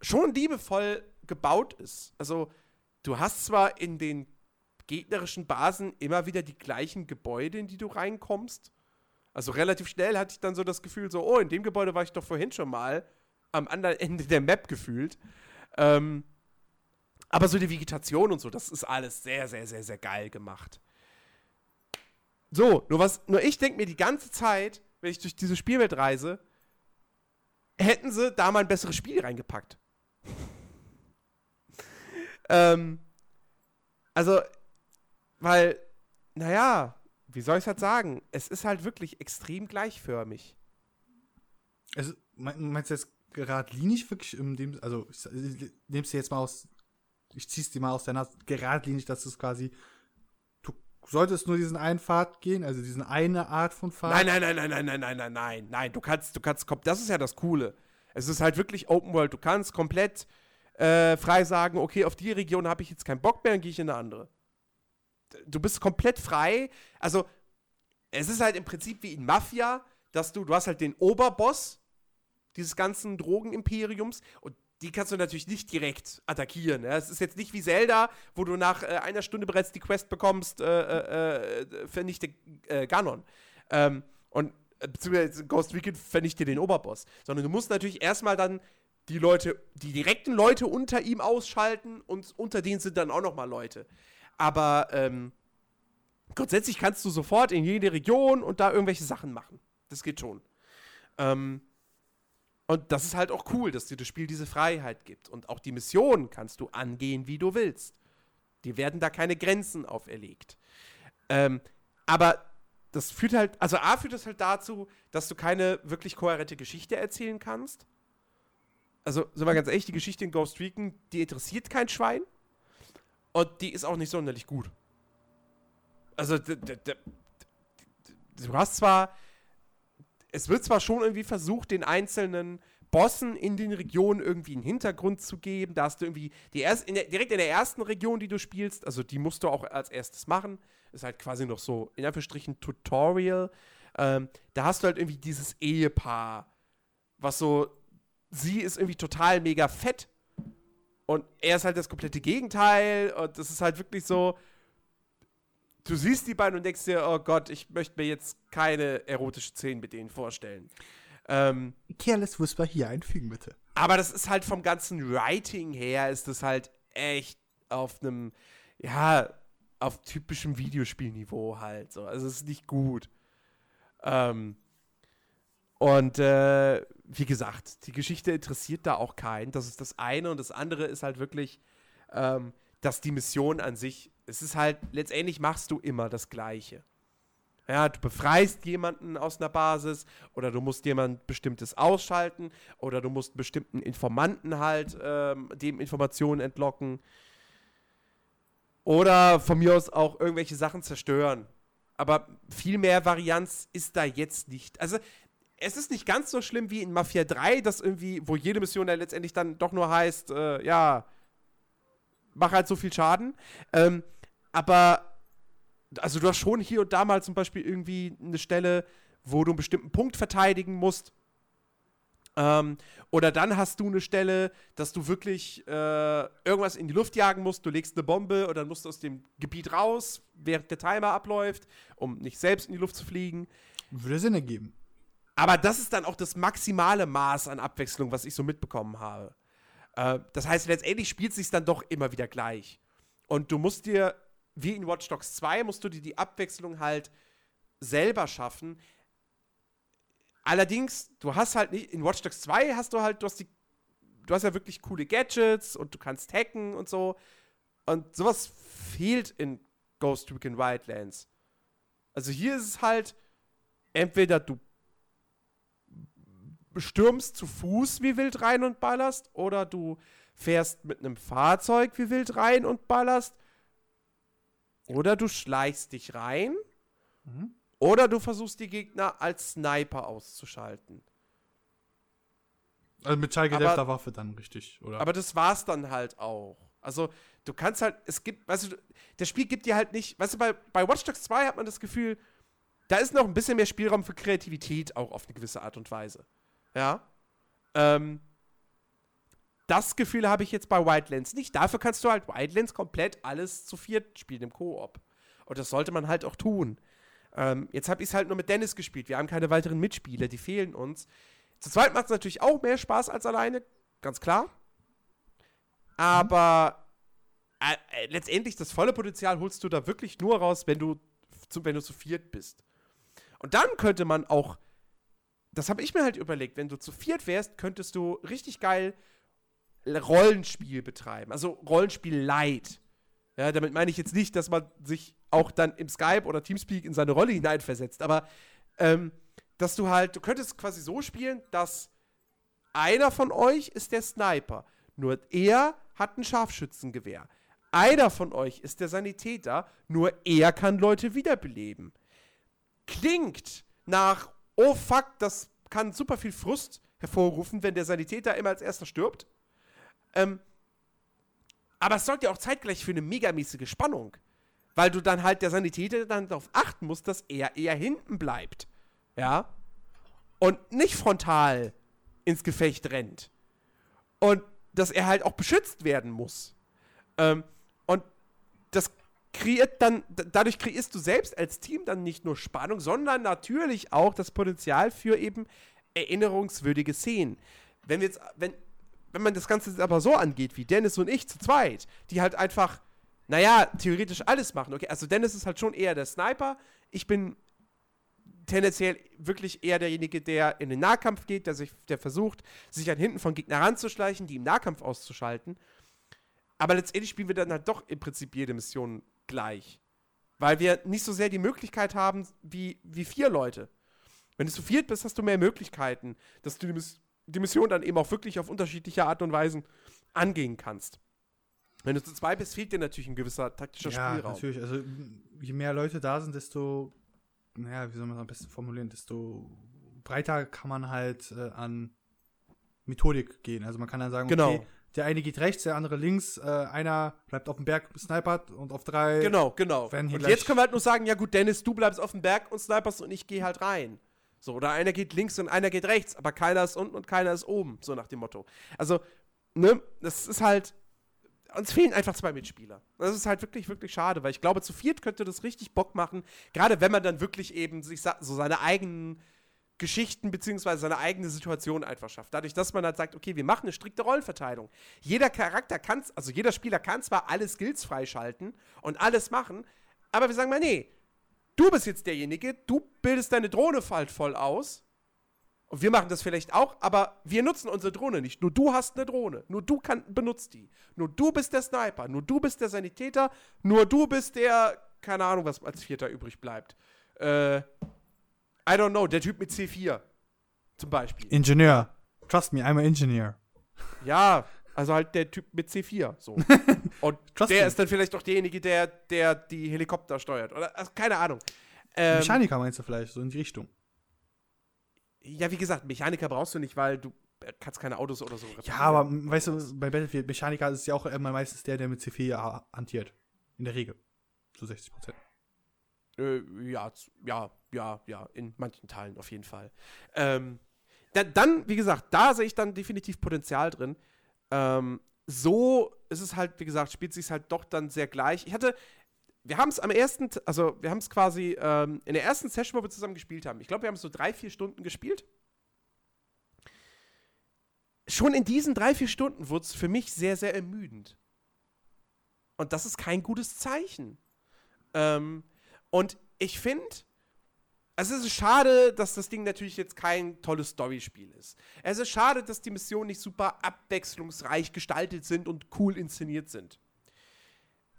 schon liebevoll gebaut ist. Also, du hast zwar in den gegnerischen Basen immer wieder die gleichen Gebäude, in die du reinkommst. Also relativ schnell hatte ich dann so das Gefühl, so, oh, in dem Gebäude war ich doch vorhin schon mal am anderen Ende der Map gefühlt. Ähm, aber so die Vegetation und so, das ist alles sehr, sehr, sehr, sehr geil gemacht. So, nur was, nur ich denke mir die ganze Zeit, wenn ich durch diese Spielwelt reise, hätten sie da mal ein besseres Spiel reingepackt. *laughs* Ähm, also, weil, naja, wie soll ich es halt sagen? Es ist halt wirklich extrem gleichförmig. Also, meinst du jetzt geradlinig wirklich in dem, also nehme es jetzt mal aus, ich zieh's dir mal aus der Nase, geradlinig, dass es quasi, du solltest nur diesen einen Pfad gehen, also diesen eine Art von Pfad. Nein, nein, nein, nein, nein, nein, nein, nein, nein, nein, du kannst, du kannst, das ist ja das Coole. Es ist halt wirklich Open World, du kannst komplett äh, frei sagen, okay, auf die Region habe ich jetzt keinen Bock mehr, dann gehe ich in eine andere. Du bist komplett frei, also es ist halt im Prinzip wie in Mafia, dass du, du hast halt den Oberboss, dieses ganzen Drogenimperiums. Und die kannst du natürlich nicht direkt attackieren. Es ist jetzt nicht wie Zelda, wo du nach äh, einer Stunde bereits die Quest bekommst, äh, äh, äh vernichte äh, Ganon. Ähm, und äh, beziehungsweise Ghost Recon vernichte den Oberboss. Sondern du musst natürlich erstmal dann die Leute, die direkten Leute unter ihm ausschalten und unter denen sind dann auch nochmal Leute. Aber ähm, grundsätzlich kannst du sofort in jede Region und da irgendwelche Sachen machen. Das geht schon. Ähm, und das ist halt auch cool, dass dir das Spiel diese Freiheit gibt. Und auch die Mission kannst du angehen, wie du willst. Die werden da keine Grenzen auferlegt. Ähm, aber das führt halt, also A führt das halt dazu, dass du keine wirklich kohärente Geschichte erzählen kannst. Also, sind wir ganz ehrlich, die Geschichte in Ghost Recon, die interessiert kein Schwein. Und die ist auch nicht sonderlich gut. Also, du hast zwar es wird zwar schon irgendwie versucht, den einzelnen Bossen in den Regionen irgendwie einen Hintergrund zu geben. Da hast du irgendwie die erst, in der, direkt in der ersten Region, die du spielst, also die musst du auch als erstes machen. Ist halt quasi noch so, in Anführungsstrichen, Tutorial. Ähm, da hast du halt irgendwie dieses Ehepaar, was so, sie ist irgendwie total mega fett und er ist halt das komplette Gegenteil und das ist halt wirklich so, du siehst die beiden und denkst dir, oh Gott, ich möchte mir jetzt keine erotische Szenen mit denen vorstellen. Ähm, Careless Whisper hier einfügen, bitte. Aber das ist halt vom ganzen Writing her, ist das halt echt auf einem, ja, auf typischem Videospielniveau halt so. Also es ist nicht gut. Ähm, und äh, wie gesagt, die Geschichte interessiert da auch keinen. Das ist das eine. Und das andere ist halt wirklich, ähm, dass die Mission an sich es ist halt, letztendlich machst du immer das Gleiche. Ja, du befreist jemanden aus einer Basis oder du musst jemand Bestimmtes ausschalten oder du musst bestimmten Informanten halt ähm, dem Informationen entlocken. Oder von mir aus auch irgendwelche Sachen zerstören. Aber viel mehr Varianz ist da jetzt nicht. Also, es ist nicht ganz so schlimm wie in Mafia 3, dass irgendwie, wo jede Mission ja letztendlich dann doch nur heißt, äh, ja, mach halt so viel Schaden. Ähm, aber, also du hast schon hier und da mal zum Beispiel irgendwie eine Stelle, wo du einen bestimmten Punkt verteidigen musst. Ähm, oder dann hast du eine Stelle, dass du wirklich äh, irgendwas in die Luft jagen musst. Du legst eine Bombe und dann musst du aus dem Gebiet raus, während der Timer abläuft, um nicht selbst in die Luft zu fliegen. Würde Sinn ergeben. Aber das ist dann auch das maximale Maß an Abwechslung, was ich so mitbekommen habe. Äh, das heißt, letztendlich spielt es sich dann doch immer wieder gleich. Und du musst dir wie in Watch Dogs 2 musst du dir die Abwechslung halt selber schaffen. Allerdings, du hast halt nicht, in Watch Dogs 2 hast du halt, du hast die, du hast ja wirklich coole Gadgets und du kannst hacken und so. Und sowas fehlt in Ghost Recon Wildlands. Also hier ist es halt, entweder du stürmst zu Fuß wie wild rein und ballerst, oder du fährst mit einem Fahrzeug wie wild rein und ballerst, oder du schleichst dich rein. Mhm. Oder du versuchst die Gegner als Sniper auszuschalten. Also mit schallgedämpfter Waffe dann richtig, oder? Aber das war's dann halt auch. Also, du kannst halt, es gibt, weißt du, das Spiel gibt dir halt nicht, weißt du, bei, bei Watch Dogs 2 hat man das Gefühl, da ist noch ein bisschen mehr Spielraum für Kreativität auch auf eine gewisse Art und Weise. Ja. Ähm, das Gefühl habe ich jetzt bei Wildlands nicht. Dafür kannst du halt Wildlands komplett alles zu viert spielen im Koop. Und das sollte man halt auch tun. Ähm, jetzt habe ich es halt nur mit Dennis gespielt. Wir haben keine weiteren Mitspieler, die fehlen uns. Zu zweit macht es natürlich auch mehr Spaß als alleine, ganz klar. Aber äh, äh, letztendlich das volle Potenzial holst du da wirklich nur raus, wenn du zu, wenn du zu viert bist. Und dann könnte man auch, das habe ich mir halt überlegt, wenn du zu viert wärst, könntest du richtig geil Rollenspiel betreiben. Also Rollenspiel light. Ja, damit meine ich jetzt nicht, dass man sich auch dann im Skype oder Teamspeak in seine Rolle hineinversetzt. Aber ähm, dass du halt, du könntest quasi so spielen, dass einer von euch ist der Sniper. Nur er hat ein Scharfschützengewehr. Einer von euch ist der Sanitäter, nur er kann Leute wiederbeleben. Klingt nach, oh fuck, das kann super viel Frust hervorrufen, wenn der Sanitäter immer als erster stirbt. Ähm, aber es sorgt ja auch zeitgleich für eine megamäßige Spannung. Weil du dann halt der Sanitäter dann darauf achten musst, dass er eher hinten bleibt. Ja. Und nicht frontal ins Gefecht rennt. Und dass er halt auch beschützt werden muss. Ähm, und das kreiert dann, dadurch kreierst du selbst als Team dann nicht nur Spannung, sondern natürlich auch das Potenzial für eben erinnerungswürdige Szenen. Wenn wir jetzt, wenn, wenn man das Ganze jetzt aber so angeht, wie Dennis und ich zu zweit, die halt einfach, naja, theoretisch alles machen. Okay, also Dennis ist halt schon eher der Sniper. Ich bin tendenziell wirklich eher derjenige, der in den Nahkampf geht, der sich, der versucht, sich an hinten von Gegner ranzuschleichen, die im Nahkampf auszuschalten. Aber letztendlich spielen wir dann halt doch im Prinzip jede Mission gleich. Weil wir nicht so sehr die Möglichkeit haben wie, wie vier Leute. Wenn du zu viert bist, hast du mehr Möglichkeiten, dass du die, die Mission dann eben auch wirklich auf unterschiedliche Art und Weisen angehen kannst. Wenn du zu zwei bist, fehlt dir natürlich ein gewisser taktischer ja, Spielraum. natürlich. Also, je mehr Leute da sind, desto, naja, wie soll man das am besten formulieren, desto breiter kann man halt äh, an Methodik gehen. Also, man kann dann sagen, Genau. okay, der eine geht rechts, der andere links, äh, einer bleibt auf dem Berg, snipert und auf drei. Genau, genau. Und jetzt können wir halt nur sagen, ja gut, Dennis, du bleibst auf dem Berg und sniperst und ich gehe halt rein. So, oder einer geht links und einer geht rechts, aber keiner ist unten und keiner ist oben, so nach dem Motto. Also, ne, das ist halt, uns fehlen einfach zwei Mitspieler. Das ist halt wirklich, wirklich schade, weil ich glaube, zu viert könnte das richtig Bock machen, gerade wenn man dann wirklich eben sich so seine eigenen Geschichten beziehungsweise seine eigene Situation einfach schafft. Dadurch, dass man halt sagt, okay, wir machen eine strikte Rollenverteilung. Jeder Charakter kann, also jeder Spieler kann zwar alle Skills freischalten und alles machen, aber wir sagen mal, nee, du bist jetzt derjenige, du bildest deine Drohne halt voll aus. Und wir machen das vielleicht auch, aber wir nutzen unsere Drohne nicht. Nur du hast eine Drohne. Nur du kann, benutzt die. Nur du bist der Sniper. Nur du bist der Sanitäter. Nur du bist der, keine Ahnung, was als Vierter übrig bleibt. Äh, I don't know, der Typ mit C4. Zum Beispiel. Ingenieur. Trust me, I'm an engineer. Ja, also halt der Typ mit C4. So. *laughs* Und Trust der me. ist dann vielleicht auch derjenige, der, der die Helikopter steuert. Oder also, keine Ahnung. Ähm, Mechaniker meinst du vielleicht, so in die Richtung. ja, wie gesagt, Mechaniker brauchst du nicht, weil du äh, kannst keine Autos oder so Ja, aber weißt du, bei Battlefield Mechaniker ist ja auch immer meistens der, der mit C4 ha- hantiert. In der Regel. Zu 60 Prozent. Äh, ja, ja, ja, ja, in manchen Teilen auf jeden Fall. Ähm, da, dann, wie gesagt, da sehe ich dann definitiv Potenzial drin. Ähm, so ist es halt, wie gesagt, spielt sich halt doch dann sehr gleich. Ich hatte, wir haben es am ersten, also wir haben es quasi ähm, in der ersten Session, wo wir zusammen gespielt haben. Ich glaube, wir haben so drei, vier Stunden gespielt. Schon in diesen drei, vier Stunden wurde es für mich sehr, sehr ermüdend. Und das ist kein gutes Zeichen. Ähm, und ich finde, es ist schade, dass das Ding natürlich jetzt kein tolles Storyspiel ist. Es ist schade, dass die Missionen nicht super abwechslungsreich gestaltet sind und cool inszeniert sind.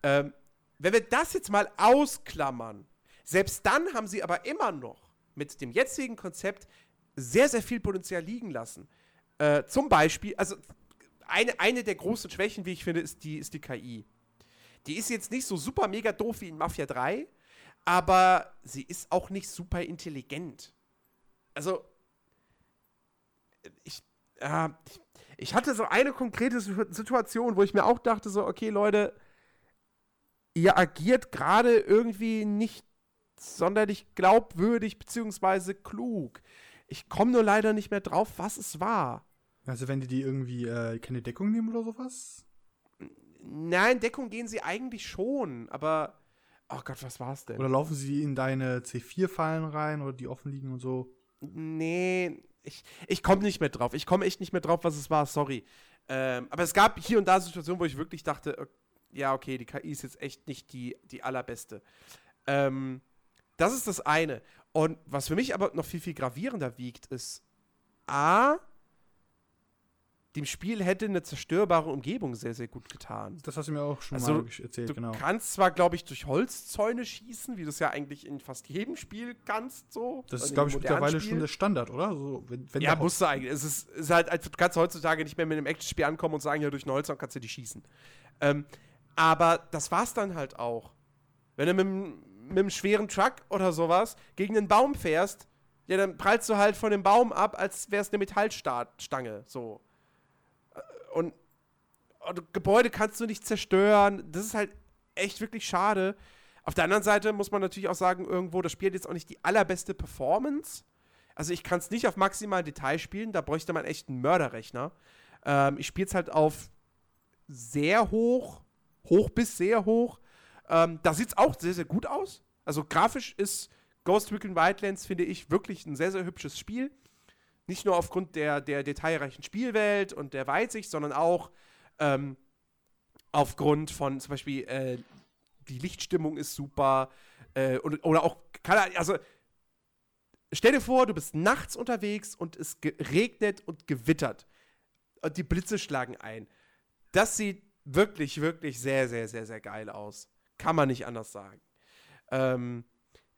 Ähm, wenn wir das jetzt mal ausklammern, selbst dann haben sie aber immer noch mit dem jetzigen Konzept sehr, sehr viel Potenzial liegen lassen. Äh, zum Beispiel, also eine, eine der großen Schwächen, wie ich finde, ist die, ist die KI. Die ist jetzt nicht so super mega doof wie in Mafia 3, aber sie ist auch nicht super intelligent. Also, ich, äh, ich, hatte so eine konkrete Situ- Situation, wo ich mir auch dachte, so, okay, Leute, ihr agiert gerade irgendwie nicht sonderlich glaubwürdig beziehungsweise klug. Ich komme nur leider nicht mehr drauf, was es war. Also wenn die die irgendwie äh, keine Deckung nehmen oder sowas? Nein, Deckung gehen sie eigentlich schon, aber. Oh Gott, was war's denn? Oder laufen sie in deine C4-Fallen rein oder die offen liegen und so? Nee, ich, ich komme nicht mehr drauf. Ich komme echt nicht mehr drauf, was es war, sorry. Ähm, aber es gab hier und da Situationen, wo ich wirklich dachte, ja, okay, die KI ist jetzt echt nicht die, die allerbeste. Ähm, das ist das eine. Und was für mich aber noch viel, viel gravierender wiegt, ist A, dem Spiel hätte eine zerstörbare Umgebung sehr, sehr gut getan. Das hast du mir auch schon Also, mal erzählt, Du genau. kannst zwar, glaube ich, durch Holzzäune schießen, wie du es ja eigentlich in fast jedem Spiel kannst, so. Das in ist, glaube ich, mittlerweile Spiel. schon der Standard, oder? So, wenn, wenn Ja, musst du eigentlich. Es ist, es ist halt, also du kannst heutzutage nicht mehr mit einem Actionspiel ankommen und sagen, ja, durch einen Holzzaun kannst du die schießen. Ähm, aber das war's dann halt auch. Wenn du mit, einem- mit einem schweren Truck oder sowas gegen einen Baum fährst, ja, dann prallst du halt von dem Baum ab, als wär's eine Metallstange, so. Und, und Gebäude kannst du nicht zerstören. Das ist halt echt wirklich schade. Auf der anderen Seite muss man natürlich auch sagen, irgendwo, das Spiel hat jetzt auch nicht die allerbeste Performance. Also ich kann es nicht auf maximal Detail spielen, da bräuchte man echt einen Mörderrechner. Ähm, ich spiele es halt auf sehr hoch, hoch bis sehr hoch. Ähm, da sieht es auch sehr, sehr gut aus. Also grafisch ist Ghost Recon Wildlands, finde ich, wirklich ein sehr, sehr hübsches Spiel. Nicht nur aufgrund der, der detailreichen Spielwelt und der Weitsicht, sondern auch ähm, aufgrund von zum Beispiel äh, die Lichtstimmung ist super. Äh, und, oder auch, also stell dir vor, du bist nachts unterwegs und es regnet und gewittert. Und die Blitze schlagen ein. Das sieht wirklich, wirklich sehr, sehr, sehr, sehr geil aus. Kann man nicht anders sagen. Ähm,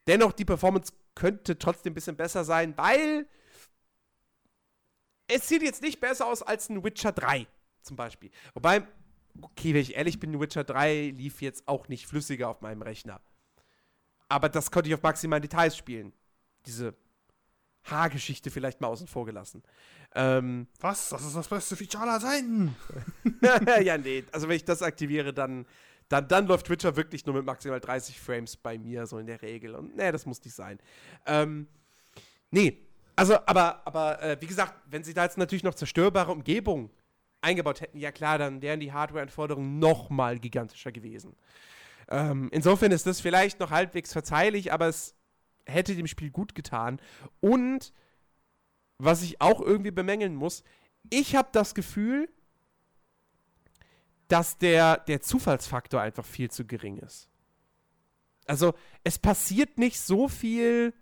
dennoch, die Performance könnte trotzdem ein bisschen besser sein, weil es sieht jetzt nicht besser aus als ein Witcher 3 zum Beispiel. Wobei, okay, wenn ich ehrlich bin, Witcher 3 lief jetzt auch nicht flüssiger auf meinem Rechner. Aber das konnte ich auf maximalen Details spielen. Diese Haargeschichte vielleicht mal außen vor gelassen. Ähm, *laughs* Was? Das ist das beste Feature aller Zeiten. *laughs* ja, nee. Also wenn ich das aktiviere, dann, dann, dann läuft Witcher wirklich nur mit maximal 30 Frames bei mir, so in der Regel. Und nee, das muss nicht sein. Ähm, nee. Also, aber, aber äh, wie gesagt, wenn sie da jetzt natürlich noch zerstörbare Umgebung eingebaut hätten, ja klar, dann wären die Hardware-Anforderungen noch mal gigantischer gewesen. Ähm, insofern ist das vielleicht noch halbwegs verzeihlich, aber es hätte dem Spiel gut getan. Und was ich auch irgendwie bemängeln muss, ich habe das Gefühl, dass der, der Zufallsfaktor einfach viel zu gering ist. Also, es passiert nicht so viel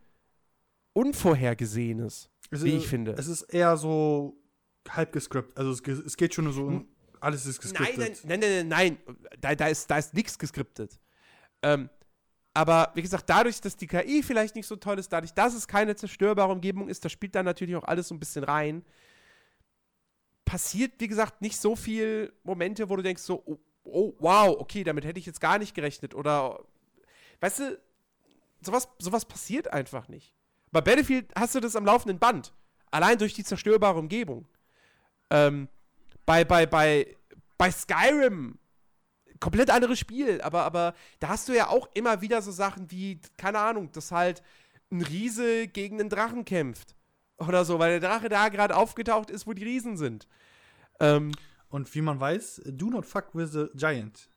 Unvorhergesehenes, Es wie ich finde. Es ist eher so halb gescriptet. Also es, es geht schon nur so um, alles ist gescriptet. nein, nein, nein, nein, nein. Da, da ist, da ist nichts geskriptet. Ähm, aber wie gesagt, dadurch, dass die KI vielleicht nicht so toll ist, dadurch, dass es keine zerstörbare Umgebung ist, da spielt dann natürlich auch alles so ein bisschen rein. Passiert, wie gesagt, nicht so viel Momente, wo du denkst so, oh, oh wow, okay, damit hätte ich jetzt gar nicht gerechnet. Oder, weißt du, sowas, sowas passiert einfach nicht. Bei Battlefield hast du das am laufenden Band. Allein durch die zerstörbare Umgebung. Ähm, bei, bei, bei, bei Skyrim komplett anderes Spiel, aber, aber da hast du ja auch immer wieder so Sachen wie, keine Ahnung, dass halt ein Riese gegen einen Drachen kämpft. Oder so, weil der Drache da gerade aufgetaucht ist, wo die Riesen sind. Ähm, Und wie man weiß, do not fuck with the giant.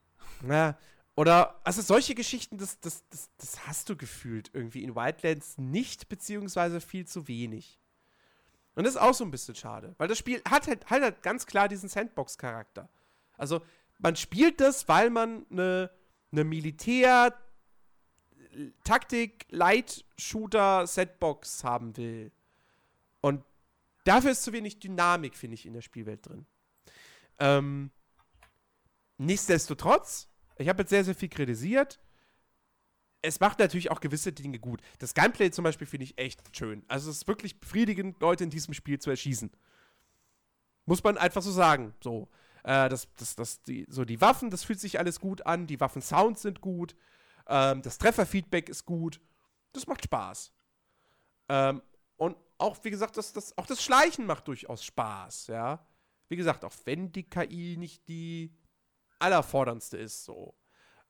ja, oder, also solche Geschichten, das, das, das, das hast du gefühlt irgendwie in Wildlands nicht, beziehungsweise viel zu wenig. Und das ist auch so ein bisschen schade, weil das Spiel hat halt, hat halt ganz klar diesen Sandbox-Charakter. Also, man spielt das, weil man eine ne Militär- Taktik, Light-Shooter, Setbox haben will. Und dafür ist zu wenig Dynamik, finde ich, in der Spielwelt drin. Ähm, nichtsdestotrotz, ich habe jetzt sehr, sehr viel kritisiert. Es macht natürlich auch gewisse Dinge gut. Das Gunplay zum Beispiel finde ich echt schön. Also es ist wirklich befriedigend, Leute in diesem Spiel zu erschießen. Muss man einfach so sagen. So, äh, das, das, das, die, so die Waffen, das fühlt sich alles gut an. Die Waffen-Sounds sind gut. Ähm, das Trefferfeedback ist gut. Das macht Spaß. Ähm, und auch, wie gesagt, das, das, auch das Schleichen macht durchaus Spaß, ja. Wie gesagt, auch wenn die KI nicht die allerforderndste ist, so.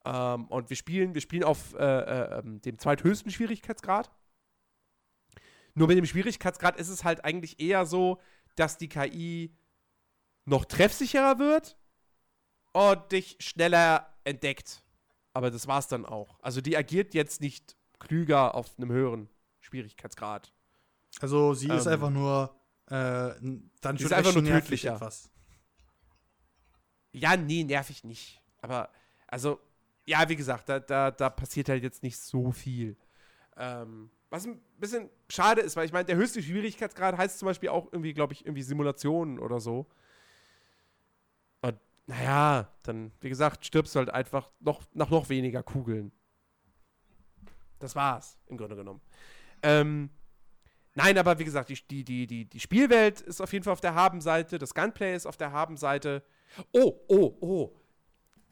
Ähm, und wir spielen, wir spielen auf äh, äh, ähm, dem zweithöchsten Schwierigkeitsgrad. Nur mit dem Schwierigkeitsgrad ist es halt eigentlich eher so, dass die KI noch treffsicherer wird und dich schneller entdeckt. Aber das war's dann auch. Also die agiert jetzt nicht klüger auf einem höheren Schwierigkeitsgrad. Also sie ist Ähm, einfach nur äh, dann sie schon ist einfach nur tödlicher. etwas. Ja, nee, nervig nicht. Aber, also, ja, wie gesagt, da, da, da passiert halt jetzt nicht so viel. Ähm, was ein bisschen schade ist, weil ich meine, der höchste Schwierigkeitsgrad heißt zum Beispiel auch irgendwie, glaube ich, irgendwie Simulationen oder so. naja, dann, wie gesagt, stirbst du halt einfach noch, nach noch weniger Kugeln. Das war's, im Grunde genommen. Ähm, nein, aber wie gesagt, die, die, die, die Spielwelt ist auf jeden Fall auf der Habenseite, das Gunplay ist auf der Habenseite. Oh, oh, oh.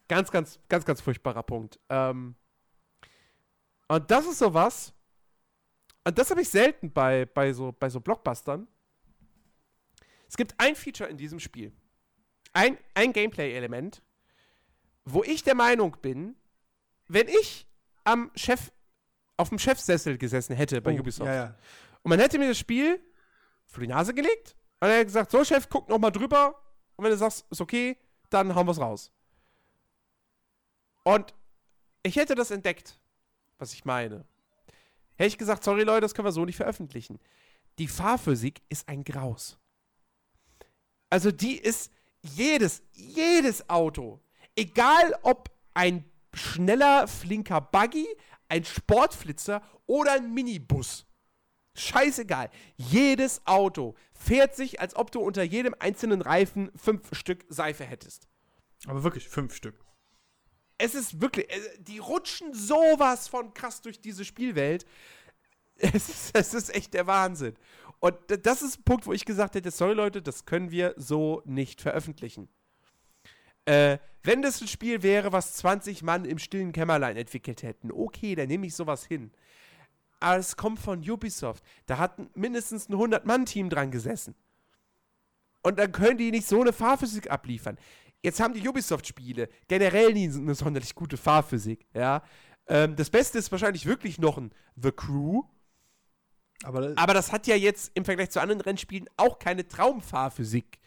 Ganz, ganz, ganz, ganz furchtbarer Punkt. Ähm, und das ist sowas, und das habe ich selten bei, bei, so, bei so Blockbustern. Es gibt ein Feature in diesem Spiel. Ein, ein Gameplay-Element, wo ich der Meinung bin, wenn ich am Chef, auf dem Chefsessel gesessen hätte bei Oh, Ubisoft Ja, ja. und man hätte mir das Spiel vor die Nase gelegt und er hätte gesagt, so Chef, guck noch mal drüber und wenn du sagst, ist okay, dann hauen wir es raus. Und ich hätte das entdeckt, was ich meine. Hätte ich gesagt, sorry Leute, das können wir so nicht veröffentlichen. Die Fahrphysik ist ein Graus. Also die ist jedes, jedes Auto, egal ob ein schneller, flinker Buggy, ein Sportflitzer oder ein Minibus. Scheißegal. Jedes Auto fährt sich, als ob du unter jedem einzelnen Reifen fünf Stück Seife hättest. Aber wirklich fünf Stück. Es ist wirklich, äh, die rutschen sowas von krass durch diese Spielwelt. *laughs* Es ist, es ist echt der Wahnsinn. Und das ist ein Punkt, wo ich gesagt hätte, sorry Leute, das können wir so nicht veröffentlichen. Äh, wenn das ein Spiel wäre, was 20 Mann im stillen Kämmerlein entwickelt hätten, okay, dann nehme ich sowas hin. Aber es kommt von Ubisoft. Da hat mindestens ein 100-Mann-Team dran gesessen. Und dann können die nicht so eine Fahrphysik abliefern. Jetzt haben die Ubisoft-Spiele generell nie eine sonderlich gute Fahrphysik, ja. Ähm, das Beste ist wahrscheinlich wirklich noch ein The Crew, Aber, aber das hat ja jetzt im Vergleich zu anderen Rennspielen auch keine Traumfahrphysik.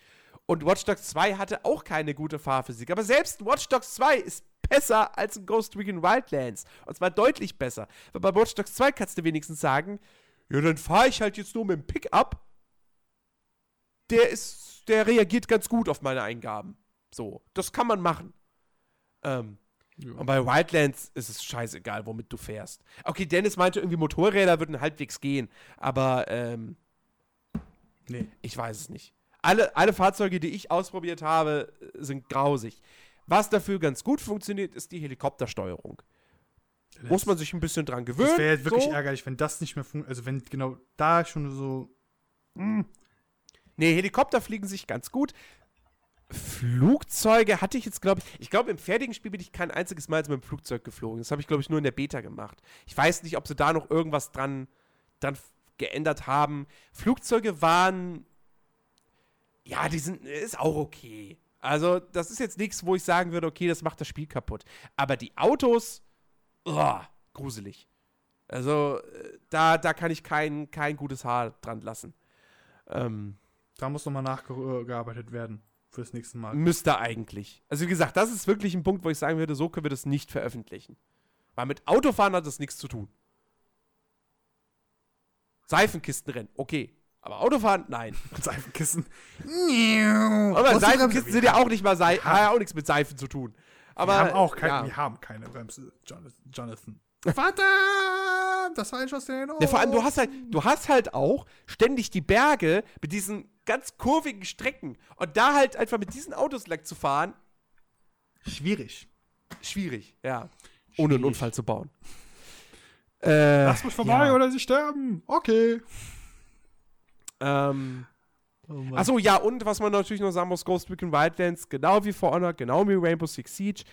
Und Watch Dogs 2 hatte auch keine gute Fahrphysik. Aber selbst Watch Dogs 2 ist besser als ein Ghost Recon Wildlands. Und zwar deutlich besser. Weil bei Watch Dogs 2 kannst du wenigstens sagen, ja, dann fahre ich halt jetzt nur mit dem Pickup. Der ist, der reagiert ganz gut auf meine Eingaben. So, das kann man machen. Ähm, Ja. und bei Wildlands ist es scheißegal, womit du fährst. Okay, Dennis meinte irgendwie, Motorräder würden halbwegs gehen, aber ähm, nee. ich weiß es nicht. Alle, alle Fahrzeuge, die ich ausprobiert habe, sind grausig. Was dafür ganz gut funktioniert, ist die Helikoptersteuerung. Muss man sich ein bisschen dran gewöhnen. Das wäre jetzt wirklich so. ärgerlich, wenn das nicht mehr funktioniert. Also wenn genau da schon so. Nee, Helikopter fliegen sich ganz gut. Flugzeuge hatte ich jetzt, glaube ich, ich glaube, im fertigen Spiel bin ich kein einziges Mal mit dem Flugzeug geflogen. Das habe ich, glaube ich, nur in der Beta gemacht. Ich weiß nicht, ob sie da noch irgendwas dran, dran geändert haben. Flugzeuge waren, ja, die sind, ist auch okay. Also, das ist jetzt nichts, wo ich sagen würde, okay, das macht das Spiel kaputt. Aber die Autos, oh, gruselig. Also, äh, da, da kann ich kein, kein gutes Haar dran lassen. Ähm, Da muss nochmal nachgearbeitet werden. Fürs nächste Mal. Müsste eigentlich. Also wie gesagt, das ist wirklich ein Punkt, wo ich sagen würde, so können wir das nicht veröffentlichen. Weil mit Autofahren hat das nichts zu tun. Seifenkistenrennen, okay. Aber Autofahren, nein. *laughs* Seifenkissen. Aber Seifenkisten sind ja auch nicht mal Seifen, haben ja auch nichts mit Seifen zu tun. Aber wir haben auch keine, ja. wir haben keine Bremse, Jonathan. Vater! Das war ein Schuss in den Ja, vor allem, du hast halt, du hast halt auch ständig die Berge mit diesen ganz kurvigen Strecken. Und da halt einfach mit diesen Autos lang zu fahren, Schwierig. schwierig, ja. Ohne einen Schwierig. Unfall zu bauen. Äh, Lass mich vorbei ja. oder sie sterben. Okay. Ähm, Oh. Achso, ja, und was man natürlich noch sagen muss, Ghost Recon Wildlands, genau wie For Honor, genau wie Rainbow Six Siege,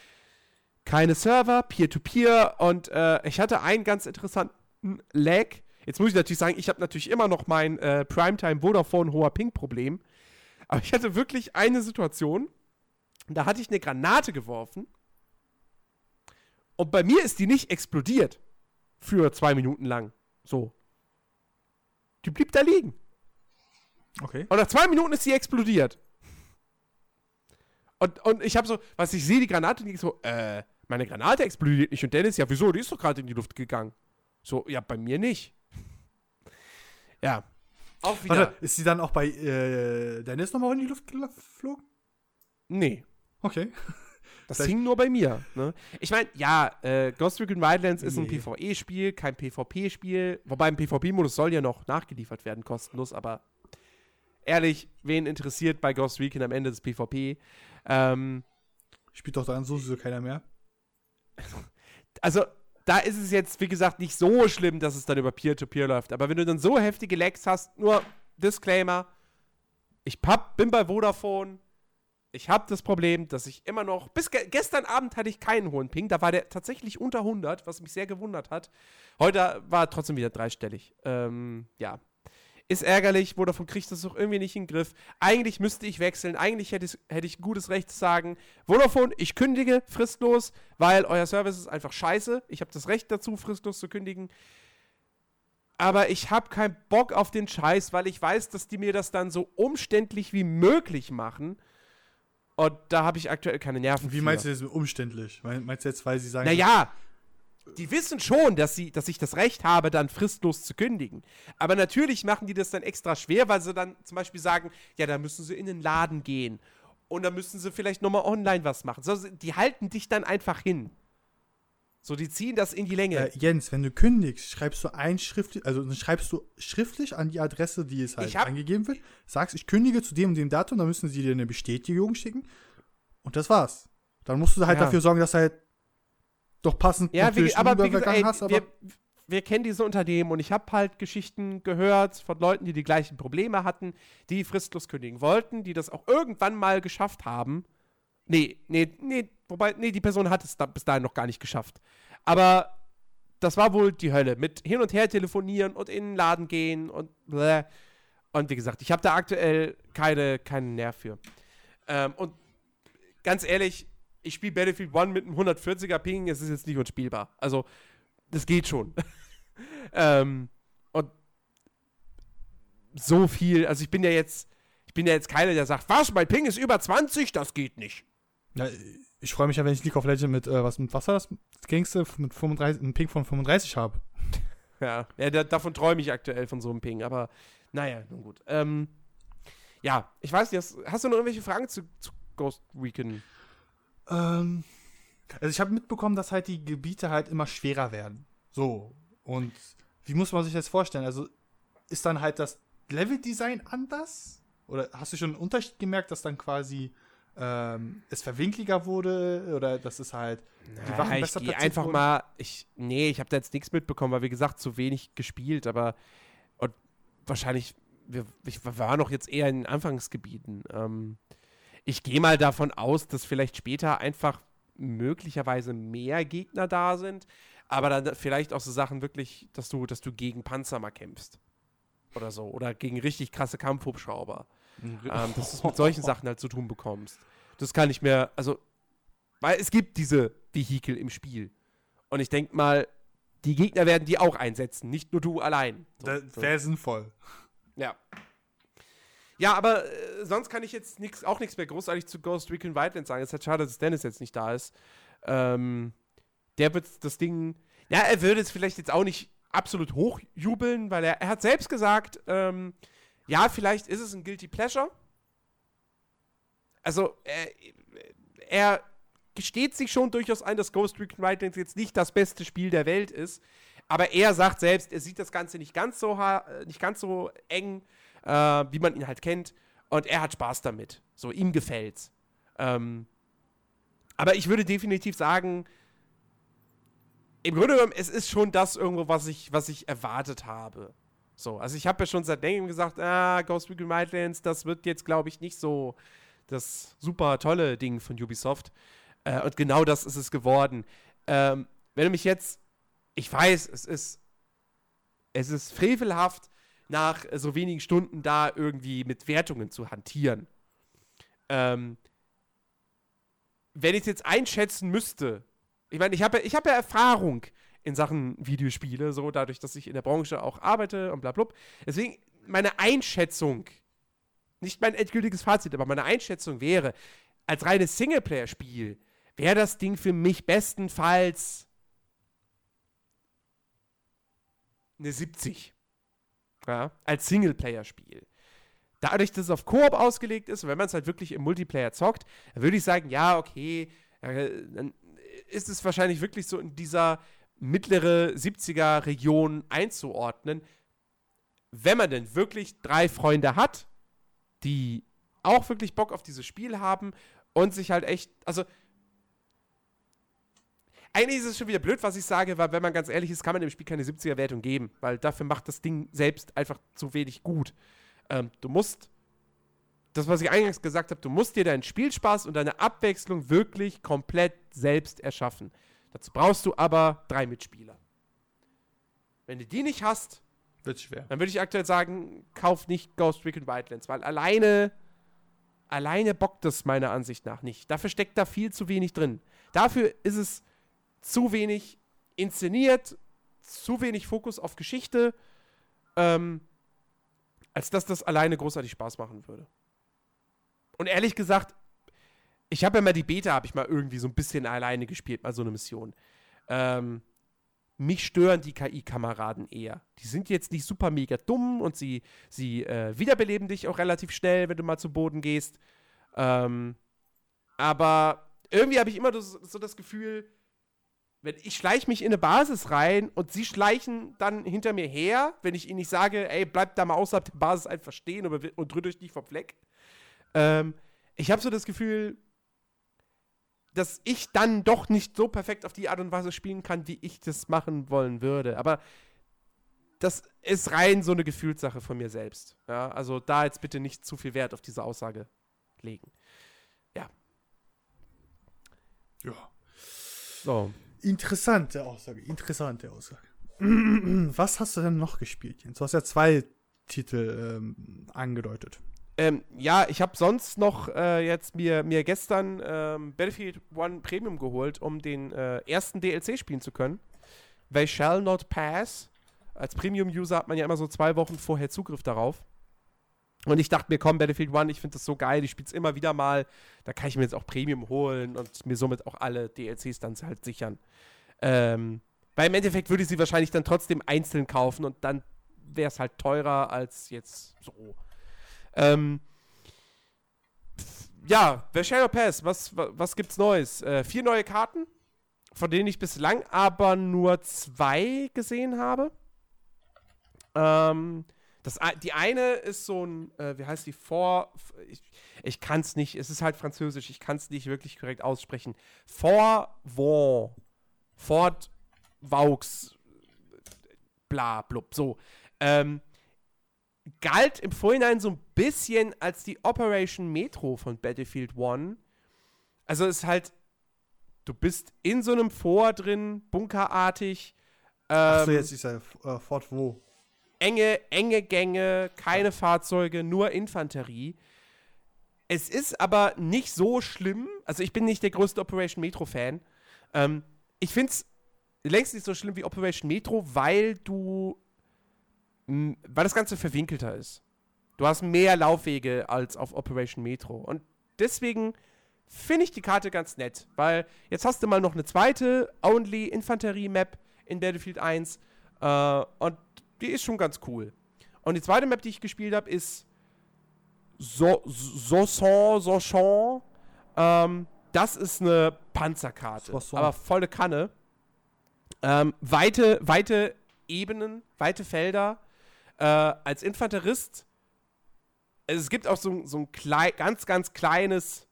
keine Server, Peer-to-Peer und äh, ich hatte einen ganz interessanten Lag. Jetzt muss ich natürlich sagen, ich habe natürlich immer noch mein äh, Primetime Vodafone hoher Ping-Problem, aber ich hatte wirklich eine Situation, da hatte ich eine Granate geworfen und bei mir ist die nicht explodiert für zwei Minuten lang. So. Die blieb da liegen. Okay. Und nach zwei Minuten ist sie explodiert. Und, und ich habe so, was ich sehe, die Granate, und ich so, äh, meine Granate explodiert nicht. Und Dennis, ja, wieso? Die ist doch gerade in die Luft gegangen. So, ja, bei mir nicht. Ja. Auch wieder. Warte, ist sie dann auch bei äh, Dennis nochmal in die Luft geflogen? Nee. Okay. *laughs* Das Vielleicht- hing nur bei mir. Ne? Ich meine, ja, äh, Ghost Recon Wildlands ist ein Nee. PvE-Spiel, kein PvP-Spiel. Wobei im PvP-Modus soll ja noch nachgeliefert werden, kostenlos, aber ehrlich, wen interessiert bei Ghost Recon am Ende des PvP? Ähm, Spielt doch dann sowieso keiner mehr. Also, da ist es jetzt, wie gesagt, nicht so schlimm, dass es dann über Peer-to-Peer läuft. Aber wenn du dann so heftige Lags hast, nur Disclaimer, ich hab, bin bei Vodafone, ich habe das Problem, dass ich immer noch, bis ge gestern Abend hatte ich keinen hohen Ping, da war der tatsächlich unter 100, was mich sehr gewundert hat. Heute war er trotzdem wieder dreistellig. Ähm, ja, ist ärgerlich, Vodafone kriegt das doch irgendwie nicht in den Griff. Eigentlich müsste ich wechseln, eigentlich hätte ich, hätte ich ein gutes Recht zu sagen, Vodafone, ich kündige fristlos, weil euer Service ist einfach scheiße. Ich habe das Recht dazu, fristlos zu kündigen. Aber ich habe keinen Bock auf den Scheiß, weil ich weiß, dass die mir das dann so umständlich wie möglich machen. Und da habe ich aktuell keine Nerven. Wie meinst du das umständlich? Meinst du jetzt, weil sie sagen. Naja, die wissen schon, dass, sie, dass ich das Recht habe, dann fristlos zu kündigen. Aber natürlich machen die das dann extra schwer, weil sie dann zum Beispiel sagen, ja, da müssen sie in den Laden gehen. Und dann müssen sie vielleicht nochmal online was machen. So, die halten dich dann einfach hin. So, die ziehen das in die Länge. Äh, Jens, wenn du kündigst, schreibst du ein schriftlich, also dann schreibst du schriftlich an die Adresse, die es halt angegeben wird, sagst, ich kündige zu dem und dem Datum, dann müssen sie dir eine Bestätigung schicken. Und das war's. Dann musst du halt ja. dafür sorgen, dass halt doch passend ja, wie, aber, wie gesagt, ey, hast, aber wir, wir, kennen diese Unternehmen und ich habe halt Geschichten gehört von Leuten, die die gleichen Probleme hatten, die fristlos kündigen wollten, die das auch irgendwann mal geschafft haben. Nee, nee, nee, wobei, nee, die Person hat es da, bis dahin noch gar nicht geschafft. Aber das war wohl die Hölle. Mit hin und her telefonieren und in den Laden gehen und bläh. Und wie gesagt, ich habe da aktuell keine, keinen Nerv für. Ähm, und ganz ehrlich, ich spiele Battlefield 1 mit einem 140er Ping, es ist jetzt nicht unspielbar. Also, das geht schon. *laughs* ähm, und so viel, also ich bin ja jetzt, ich bin ja jetzt keiner, der sagt, was, mein Ping ist über 20, das geht nicht. Ja, ich freue mich ja, wenn ich League of Legends mit, äh, was, mit was war das? Das gängste mit 35, einen Ping von 35 habe. *laughs* Ja, ja da, davon träume ich aktuell von so einem Ping, aber naja, nun gut. Ähm, ja, ich weiß nicht, hast, hast, du noch irgendwelche Fragen zu, zu Ghost Recon? Ähm, also ich habe mitbekommen, dass halt die Gebiete halt immer schwerer werden. So. Und wie muss man sich das vorstellen? Also ist dann halt das Leveldesign anders? Oder hast du schon einen Unterschied gemerkt, dass dann quasi ähm, es verwinkliger wurde oder dass es halt die Wachen Na, besser ich einfach wurden? mal ich nee ich habe da jetzt nichts mitbekommen weil wie gesagt zu wenig gespielt aber und wahrscheinlich wir, ich war noch jetzt eher in den Anfangsgebieten ähm, ich gehe mal davon aus, dass vielleicht später einfach möglicherweise mehr Gegner da sind, aber dann vielleicht auch so Sachen wirklich, dass du, dass du gegen Panzer mal kämpfst. Oder so. Oder gegen richtig krasse Kampfhubschrauber. Mhm. ähm, dass du es mit solchen *laughs* Sachen halt zu tun bekommst. Das kann ich mir, also, weil es gibt diese Vehikel im Spiel. Und ich denke mal, die Gegner werden die auch einsetzen, nicht nur du allein. So, das wäre so. sinnvoll. Ja. Ja, aber äh, sonst kann ich jetzt nix, auch nichts mehr großartig zu Ghost Recon Wildlands sagen. Es ist halt schade, dass Dennis jetzt nicht da ist. Ähm, der wird das Ding. Ja, er würde es vielleicht jetzt auch nicht absolut hochjubeln, weil er, er hat selbst gesagt, ähm, ja, vielleicht ist es ein Guilty Pleasure. Also, er, er gesteht sich schon durchaus ein, dass Ghost Recon Wildlands jetzt nicht das beste Spiel der Welt ist. Aber er sagt selbst, er sieht das Ganze nicht ganz so, nicht ganz so eng äh, wie man ihn halt kennt. Und er hat Spaß damit. So, ihm gefällt's. Ähm, aber ich würde definitiv sagen, im Grunde genommen, es ist schon das irgendwo, was ich, was ich erwartet habe. So, also ich habe ja schon seit längerem gesagt, ah, Ghost Recon Wildlands, das wird jetzt, glaube ich, nicht so das super tolle Ding von Ubisoft. Äh, und genau das ist es geworden. Ähm, wenn du mich jetzt, ich weiß, es ist, es ist frevelhaft, nach so wenigen Stunden da irgendwie mit Wertungen zu hantieren. Ähm, wenn ich es jetzt einschätzen müsste, ich meine, ich habe ich hab ja Erfahrung in Sachen Videospiele, so dadurch, dass ich in der Branche auch arbeite und bla bla. Deswegen, meine Einschätzung, nicht mein endgültiges Fazit, aber meine Einschätzung wäre, als reines Singleplayer-Spiel wäre das Ding für mich bestenfalls eine 70 ja, als Singleplayer-Spiel. Dadurch, dass es auf Koop ausgelegt ist wenn man es halt wirklich im Multiplayer zockt, würde ich sagen, ja, okay, äh, dann ist es wahrscheinlich wirklich so in dieser mittlere 70er Region einzuordnen. Wenn man denn wirklich drei Freunde hat, die auch wirklich Bock auf dieses Spiel haben und sich halt echt, also eigentlich ist es schon wieder blöd, was ich sage, weil wenn man ganz ehrlich ist, kann man dem Spiel keine 70er-Wertung geben, weil dafür macht das Ding selbst einfach zu wenig gut. Ähm, du musst, das, was ich eingangs gesagt habe, du musst dir deinen Spielspaß und deine Abwechslung wirklich komplett selbst erschaffen. Dazu brauchst du aber drei Mitspieler. Wenn du die nicht hast, Wird schwer. dann würde ich aktuell sagen, kauf nicht Ghost Recon Wildlands, weil alleine, alleine bockt es meiner Ansicht nach nicht. Dafür steckt da viel zu wenig drin. Dafür ist es zu wenig inszeniert, zu wenig Fokus auf Geschichte, ähm, als dass das alleine großartig Spaß machen würde. Und ehrlich gesagt, ich habe ja mal die Beta, habe ich mal irgendwie so ein bisschen alleine gespielt, mal so eine Mission. Ähm, mich stören die KI-Kameraden eher. Die sind jetzt nicht super mega dumm und sie, sie äh, wiederbeleben dich auch relativ schnell, wenn du mal zu Boden gehst. Ähm, aber irgendwie habe ich immer das, so das Gefühl, wenn ich schleiche mich in eine Basis rein und sie schleichen dann hinter mir her, wenn ich ihnen nicht sage, ey, bleibt da mal außerhalb der Basis einfach stehen und, und rührt euch nicht vom Fleck. Ähm, ich habe so das Gefühl, dass ich dann doch nicht so perfekt auf die Art und Weise spielen kann, wie ich das machen wollen würde. Aber das ist rein so eine Gefühlssache von mir selbst. Ja, also da jetzt bitte nicht zu viel Wert auf diese Aussage legen. Ja. Ja. So. Interessante Aussage, interessante Aussage. *clears throat* Was hast du denn noch gespielt, Jens? Du hast ja zwei Titel ähm, angedeutet. Ähm, ja, ich habe sonst noch äh, jetzt mir, mir gestern ähm, Battlefield One Premium geholt, um den äh, ersten DLC spielen zu können. They shall not pass. Als Premium-User hat man ja immer so zwei Wochen vorher Zugriff darauf. Und ich dachte mir, komm, Battlefield One, ich finde das so geil, ich spiele es immer wieder mal. Da kann ich mir jetzt auch Premium holen und mir somit auch alle DLCs dann halt sichern. Ähm, weil im Endeffekt würde ich sie wahrscheinlich dann trotzdem einzeln kaufen und dann wäre es halt teurer als jetzt so. Ähm, ja, The Shadow Pass, was, was, was gibt's Neues? Äh, vier neue Karten, von denen ich bislang aber nur zwei gesehen habe. Ähm, das, die eine ist so ein, äh, wie heißt die, Vor, ich, ich kann es nicht, es ist halt französisch, ich kann es nicht wirklich korrekt aussprechen. Vorvent, Fort Vaux, bla, blub, so. Ähm, galt im Vorhinein so ein bisschen als die Operation Metro von Battlefield One. Also ist halt, du bist in so einem Vor drin, bunkerartig. Ähm, Achso, jetzt ist er äh, Fort wo? Enge, enge Gänge, keine Fahrzeuge, nur Infanterie. Es ist aber nicht so schlimm. Also ich bin nicht der größte Operation Metro-Fan. Ähm, ich finde es längst nicht so schlimm wie Operation Metro, weil du weil das Ganze verwinkelter ist. Du hast mehr Laufwege als auf Operation Metro. Und deswegen finde ich die Karte ganz nett, weil jetzt hast du mal noch eine zweite Only Infanterie Map in Battlefield 1 äh, und die ist schon ganz cool. Und die zweite Map, die ich gespielt habe, ist so Soson, Sochon. Ähm, das ist eine Panzerkarte, Soissons. aber volle Kanne. Ähm, weite, weite Ebenen, weite Felder. Äh, als Infanterist, es gibt auch so, so ein klei ganz, ganz kleines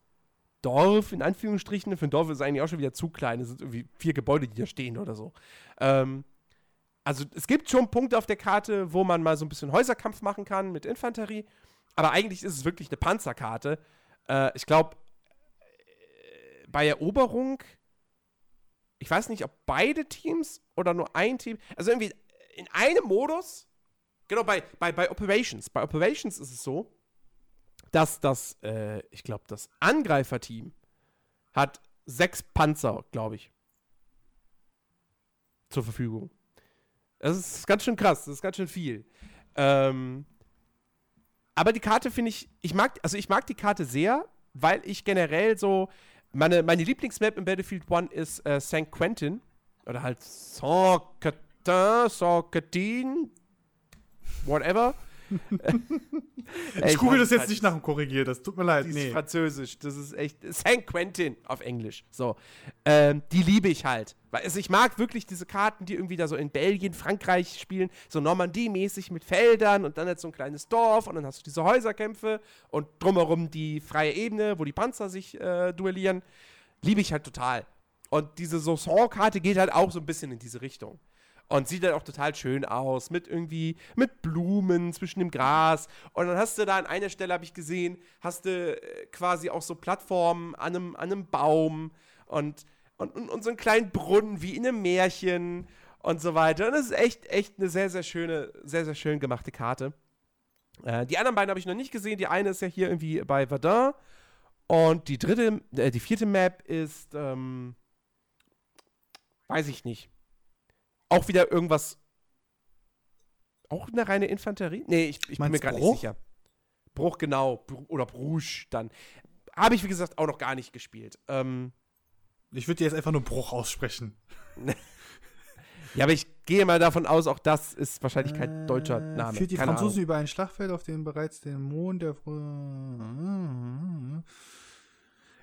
Dorf, in Anführungsstrichen. Für ein Dorf ist es eigentlich auch schon wieder zu klein. Es sind irgendwie vier Gebäude, die da stehen oder so. Ähm, also es gibt schon Punkte auf der Karte, wo man mal so ein bisschen Häuserkampf machen kann mit Infanterie. Aber eigentlich ist es wirklich eine Panzerkarte. Äh, ich glaube, bei Eroberung, ich weiß nicht, ob beide Teams oder nur ein Team, also irgendwie in einem Modus, genau, bei, bei, bei Operations. Bei Operations ist es so, dass das, äh, ich glaube, das Angreiferteam hat sechs Panzer, glaube ich, zur Verfügung. Das ist ganz schön krass, das ist ganz schön viel. Ähm, aber die Karte finde ich, ich mag, also ich mag die Karte sehr, weil ich generell so, meine, meine Lieblingsmap im Battlefield 1 ist äh, St. Quentin. Oder halt Saint-Quentin, Saint-Quentin, whatever. Ich google das jetzt nicht nach und korrigiere, das tut mir leid. Die ist Nee. französisch. Das ist echt. *laughs* St. Quentin auf Englisch. So. Ähm, die liebe ich halt. Weil, also ich mag wirklich diese Karten, die irgendwie da so in Belgien, Frankreich spielen, so Normandie-mäßig mit Feldern und dann jetzt so ein kleines Dorf und dann hast du diese Häuserkämpfe und drumherum die freie Ebene, wo die Panzer sich äh, duellieren. Liebe ich halt total. Und diese Saison-Karte geht halt auch so ein bisschen in diese Richtung. Und sieht halt auch total schön aus, mit irgendwie, mit Blumen zwischen dem Gras. Und dann hast du da an einer Stelle, habe ich gesehen, hast du äh, quasi auch so Plattformen an einem, an einem Baum und, und, und, und so einen kleinen Brunnen wie in einem Märchen und so weiter. Und das ist echt, echt eine sehr, sehr schöne, sehr, sehr schön gemachte Karte. Äh, die anderen beiden habe ich noch nicht gesehen. Die eine ist ja hier irgendwie bei Verdun. Und die dritte, äh, die vierte Map ist, ähm, weiß ich nicht auch wieder irgendwas. Auch eine reine Infanterie? Nee, ich, ich bin mir gerade nicht sicher. Bruch, genau. Oder Brusch dann. Habe ich, wie gesagt, auch noch gar nicht gespielt. Ähm, ich würde dir jetzt einfach nur Bruch aussprechen. *laughs* ja, aber ich gehe mal davon aus, auch das ist wahrscheinlich kein deutscher äh, Name. Führt die Keine Franzosen Ahnung. über ein Schlachtfeld, auf dem bereits den Mond der.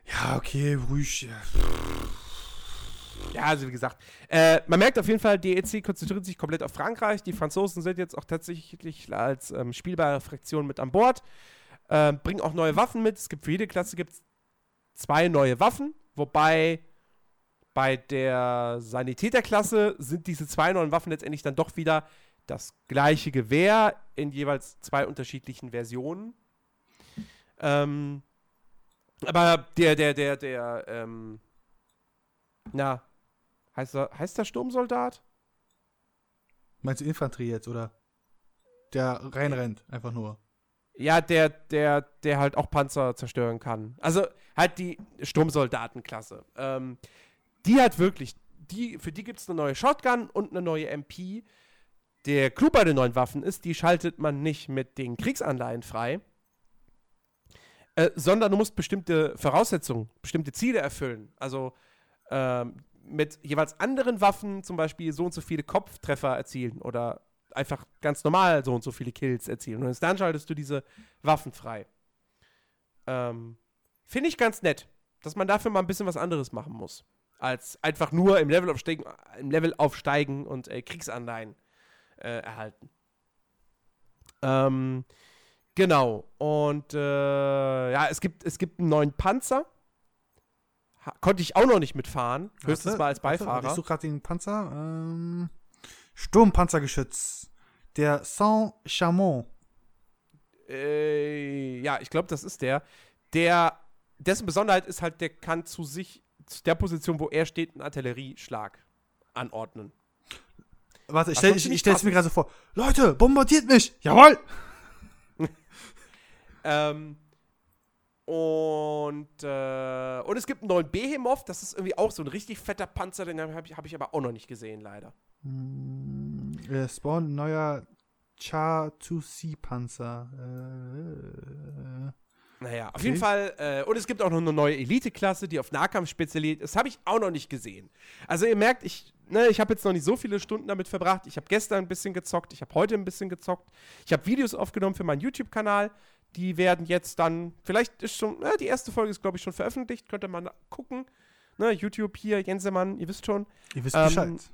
Ja, okay, Brusch. Ja. Also wie gesagt, äh, man merkt auf jeden Fall, DEC konzentriert sich komplett auf Frankreich. Die Franzosen sind jetzt auch tatsächlich als ähm, spielbare Fraktion mit an Bord. Äh, bringen auch neue Waffen mit. Es gibt für jede Klasse gibt's zwei neue Waffen, wobei bei der Sanitäterklasse sind diese zwei neuen Waffen letztendlich dann doch wieder das gleiche Gewehr in jeweils zwei unterschiedlichen Versionen. Ähm, aber der, der, der, der, ähm, na, Heißt er, heißt der Sturmsoldat? Meinst du Infanterie jetzt, oder? Der reinrennt, einfach nur. Ja, der, der, der halt auch Panzer zerstören kann. Also halt die Sturmsoldatenklasse. Ähm, die hat wirklich, die, für die gibt es eine neue Shotgun und eine neue MP. Der Clou bei den neuen Waffen ist, die schaltet man nicht mit den Kriegsanleihen frei, äh, sondern du musst bestimmte Voraussetzungen, bestimmte Ziele erfüllen. Also ähm, mit jeweils anderen Waffen zum Beispiel so und so viele Kopftreffer erzielen oder einfach ganz normal so und so viele Kills erzielen. Und dann schaltest du diese Waffen frei. Ähm, Finde ich ganz nett, dass man dafür mal ein bisschen was anderes machen muss. Als einfach nur im Level aufsteigen, im Level aufsteigen und äh, Kriegsanleihen äh, erhalten. Ähm, genau. Und äh, ja, es gibt, es gibt einen neuen Panzer konnte ich auch noch nicht mitfahren. Höchstens mal als Beifahrer. Ich suche gerade den Panzer. Ähm, Sturmpanzergeschütz. Der Saint-Chamond. Äh, ja, ich glaube, das ist der. Der, dessen Besonderheit ist halt, der kann zu sich, zu der Position, wo er steht, einen Artillerieschlag anordnen. Warte, ich stelle es mir gerade so vor. Leute, bombardiert mich! Jawohl! *laughs* ähm, und, äh, und es gibt einen neuen Behemoth, das ist irgendwie auch so ein richtig fetter Panzer, den habe ich, hab ich aber auch noch nicht gesehen, leider. Mm, äh, Spawn, neuer Cha-2C-Panzer. Äh, naja, auf okay. jeden Fall. Äh, und es gibt auch noch eine neue Elite-Klasse, die auf Nahkampf spezialisiert ist. Habe ich auch noch nicht gesehen. Also ihr merkt, ich, ne, ich habe jetzt noch nicht so viele Stunden damit verbracht. Ich habe gestern ein bisschen gezockt, ich habe heute ein bisschen gezockt. Ich habe Videos aufgenommen für meinen YouTube-Kanal. Die werden jetzt dann, vielleicht ist schon, na, die erste Folge ist, glaube ich, schon veröffentlicht, könnte man gucken. Ne, YouTube hier, Jensemann, ihr wisst schon. Ihr wisst ähm, Bescheid.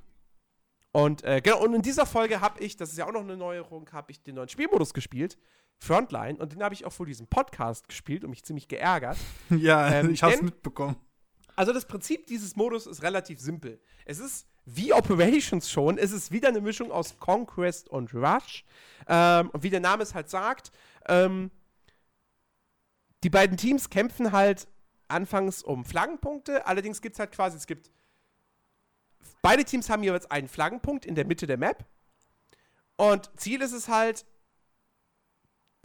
Und äh, genau, und in dieser Folge habe ich, das ist ja auch noch eine Neuerung, habe ich den neuen Spielmodus gespielt, Frontline, und den habe ich auch vor diesem Podcast gespielt und mich ziemlich geärgert. *laughs* ja, ähm, ich habe es mitbekommen. Also das Prinzip dieses Modus ist relativ simpel. Es ist wie Operations schon, es ist wieder eine Mischung aus Conquest und Rush. Ähm, und wie der Name es halt sagt, ähm, die beiden Teams kämpfen halt anfangs um Flaggenpunkte. Allerdings gibt es halt quasi, es gibt. Beide Teams haben jeweils einen Flaggenpunkt in der Mitte der Map. Und Ziel ist es halt,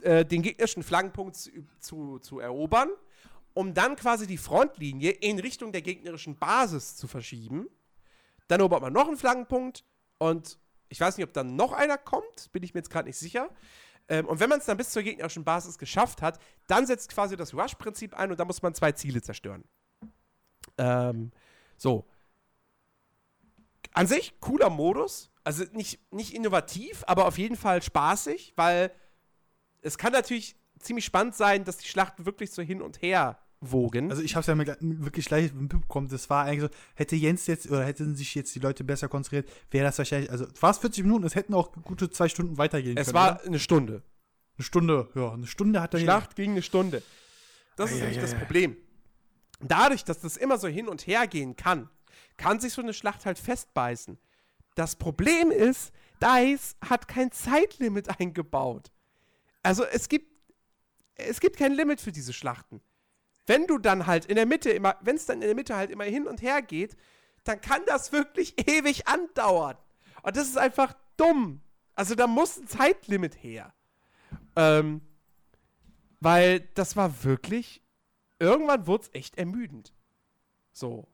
äh, den gegnerischen Flaggenpunkt zu, zu, zu erobern, um dann quasi die Frontlinie in Richtung der gegnerischen Basis zu verschieben. Dann erobert man noch einen Flaggenpunkt und ich weiß nicht, ob dann noch einer kommt, bin ich mir jetzt gerade nicht sicher. Ähm, und wenn man es dann bis zur gegnerischen Basis geschafft hat, dann setzt quasi das Rush-Prinzip ein und dann muss man zwei Ziele zerstören. Ähm, so. An sich cooler Modus. Also nicht, nicht innovativ, aber auf jeden Fall spaßig, weil es kann natürlich ziemlich spannend sein, dass die Schlachten wirklich so hin und her wogen. Also ich habe es ja wirklich leicht mitbekommen. Das war eigentlich so, hätte Jens jetzt oder hätten sich jetzt die Leute besser konzentriert, wäre das wahrscheinlich, also war es 40 Minuten, es hätten auch gute zwei Stunden weitergehen es können. Es war oder? eine Stunde. Eine Stunde, ja, eine Stunde hat er Schlacht ging eine Stunde. Das ah, ist ja, nämlich ja, das ja. Problem. Dadurch, dass das immer so hin und her gehen kann, kann sich so eine Schlacht halt festbeißen. Das Problem ist, DICE hat kein Zeitlimit eingebaut. Also es gibt, es gibt kein Limit für diese Schlachten. Wenn du dann halt in der Mitte immer, wenn es dann in der Mitte halt immer hin und her geht, dann kann das wirklich *laughs* ewig andauern. Und das ist einfach dumm. Also da muss ein Zeitlimit her. Ähm, weil das war wirklich, irgendwann wurde es echt ermüdend. So.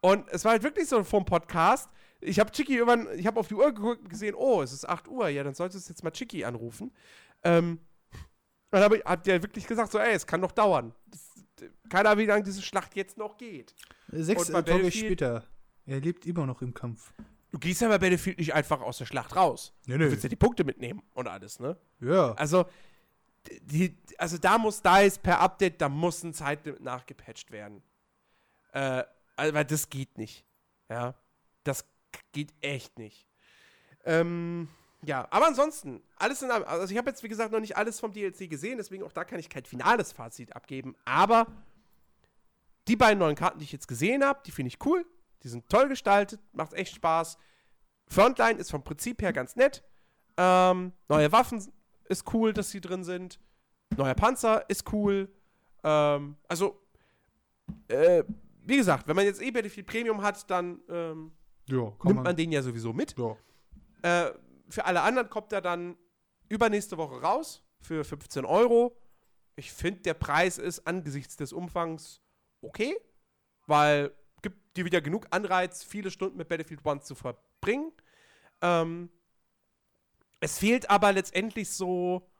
Und es war halt wirklich so vom Podcast. Ich habe Chicky irgendwann, ich habe auf die Uhr geguckt und gesehen, oh, es ist 8 Uhr, ja, dann solltest du jetzt mal Chicky anrufen. Ähm, dann hab ich, hat der wirklich gesagt, so, ey, es kann noch dauern. Das, keiner, wie lange diese Schlacht jetzt noch geht. Sechs bei Tage später. Er lebt immer noch im Kampf. Du gehst ja bei Battlefield nicht einfach aus der Schlacht raus. Nee, Du willst ja die Punkte mitnehmen und alles, ne? Ja. Also, die, also da muss DICE per Update, da muss ein Zeitlimit nachgepatcht werden. Äh, also, weil das geht nicht. Ja. Das geht echt nicht. Ähm, ja, aber ansonsten, alles in allem, also ich habe jetzt, wie gesagt, noch nicht alles vom DLC gesehen, deswegen auch da kann ich kein finales Fazit abgeben, aber die beiden neuen Karten, die ich jetzt gesehen habe, die finde ich cool. Die sind toll gestaltet, macht echt Spaß. Frontline ist vom Prinzip her ganz nett. Ähm, neue Waffen ist cool, dass sie drin sind. Neuer Panzer ist cool. Ähm, also, äh, wie gesagt, wenn man jetzt eh Battlefield Premium hat, dann ähm, ja, nimmt man den ja sowieso mit. Ja. Äh, für alle anderen kommt er dann übernächste Woche raus für 15 Euro. Ich finde, der Preis ist angesichts des Umfangs okay, weil gibt dir wieder genug Anreiz, viele Stunden mit Battlefield 1 zu verbringen. Ähm, es fehlt aber letztendlich so,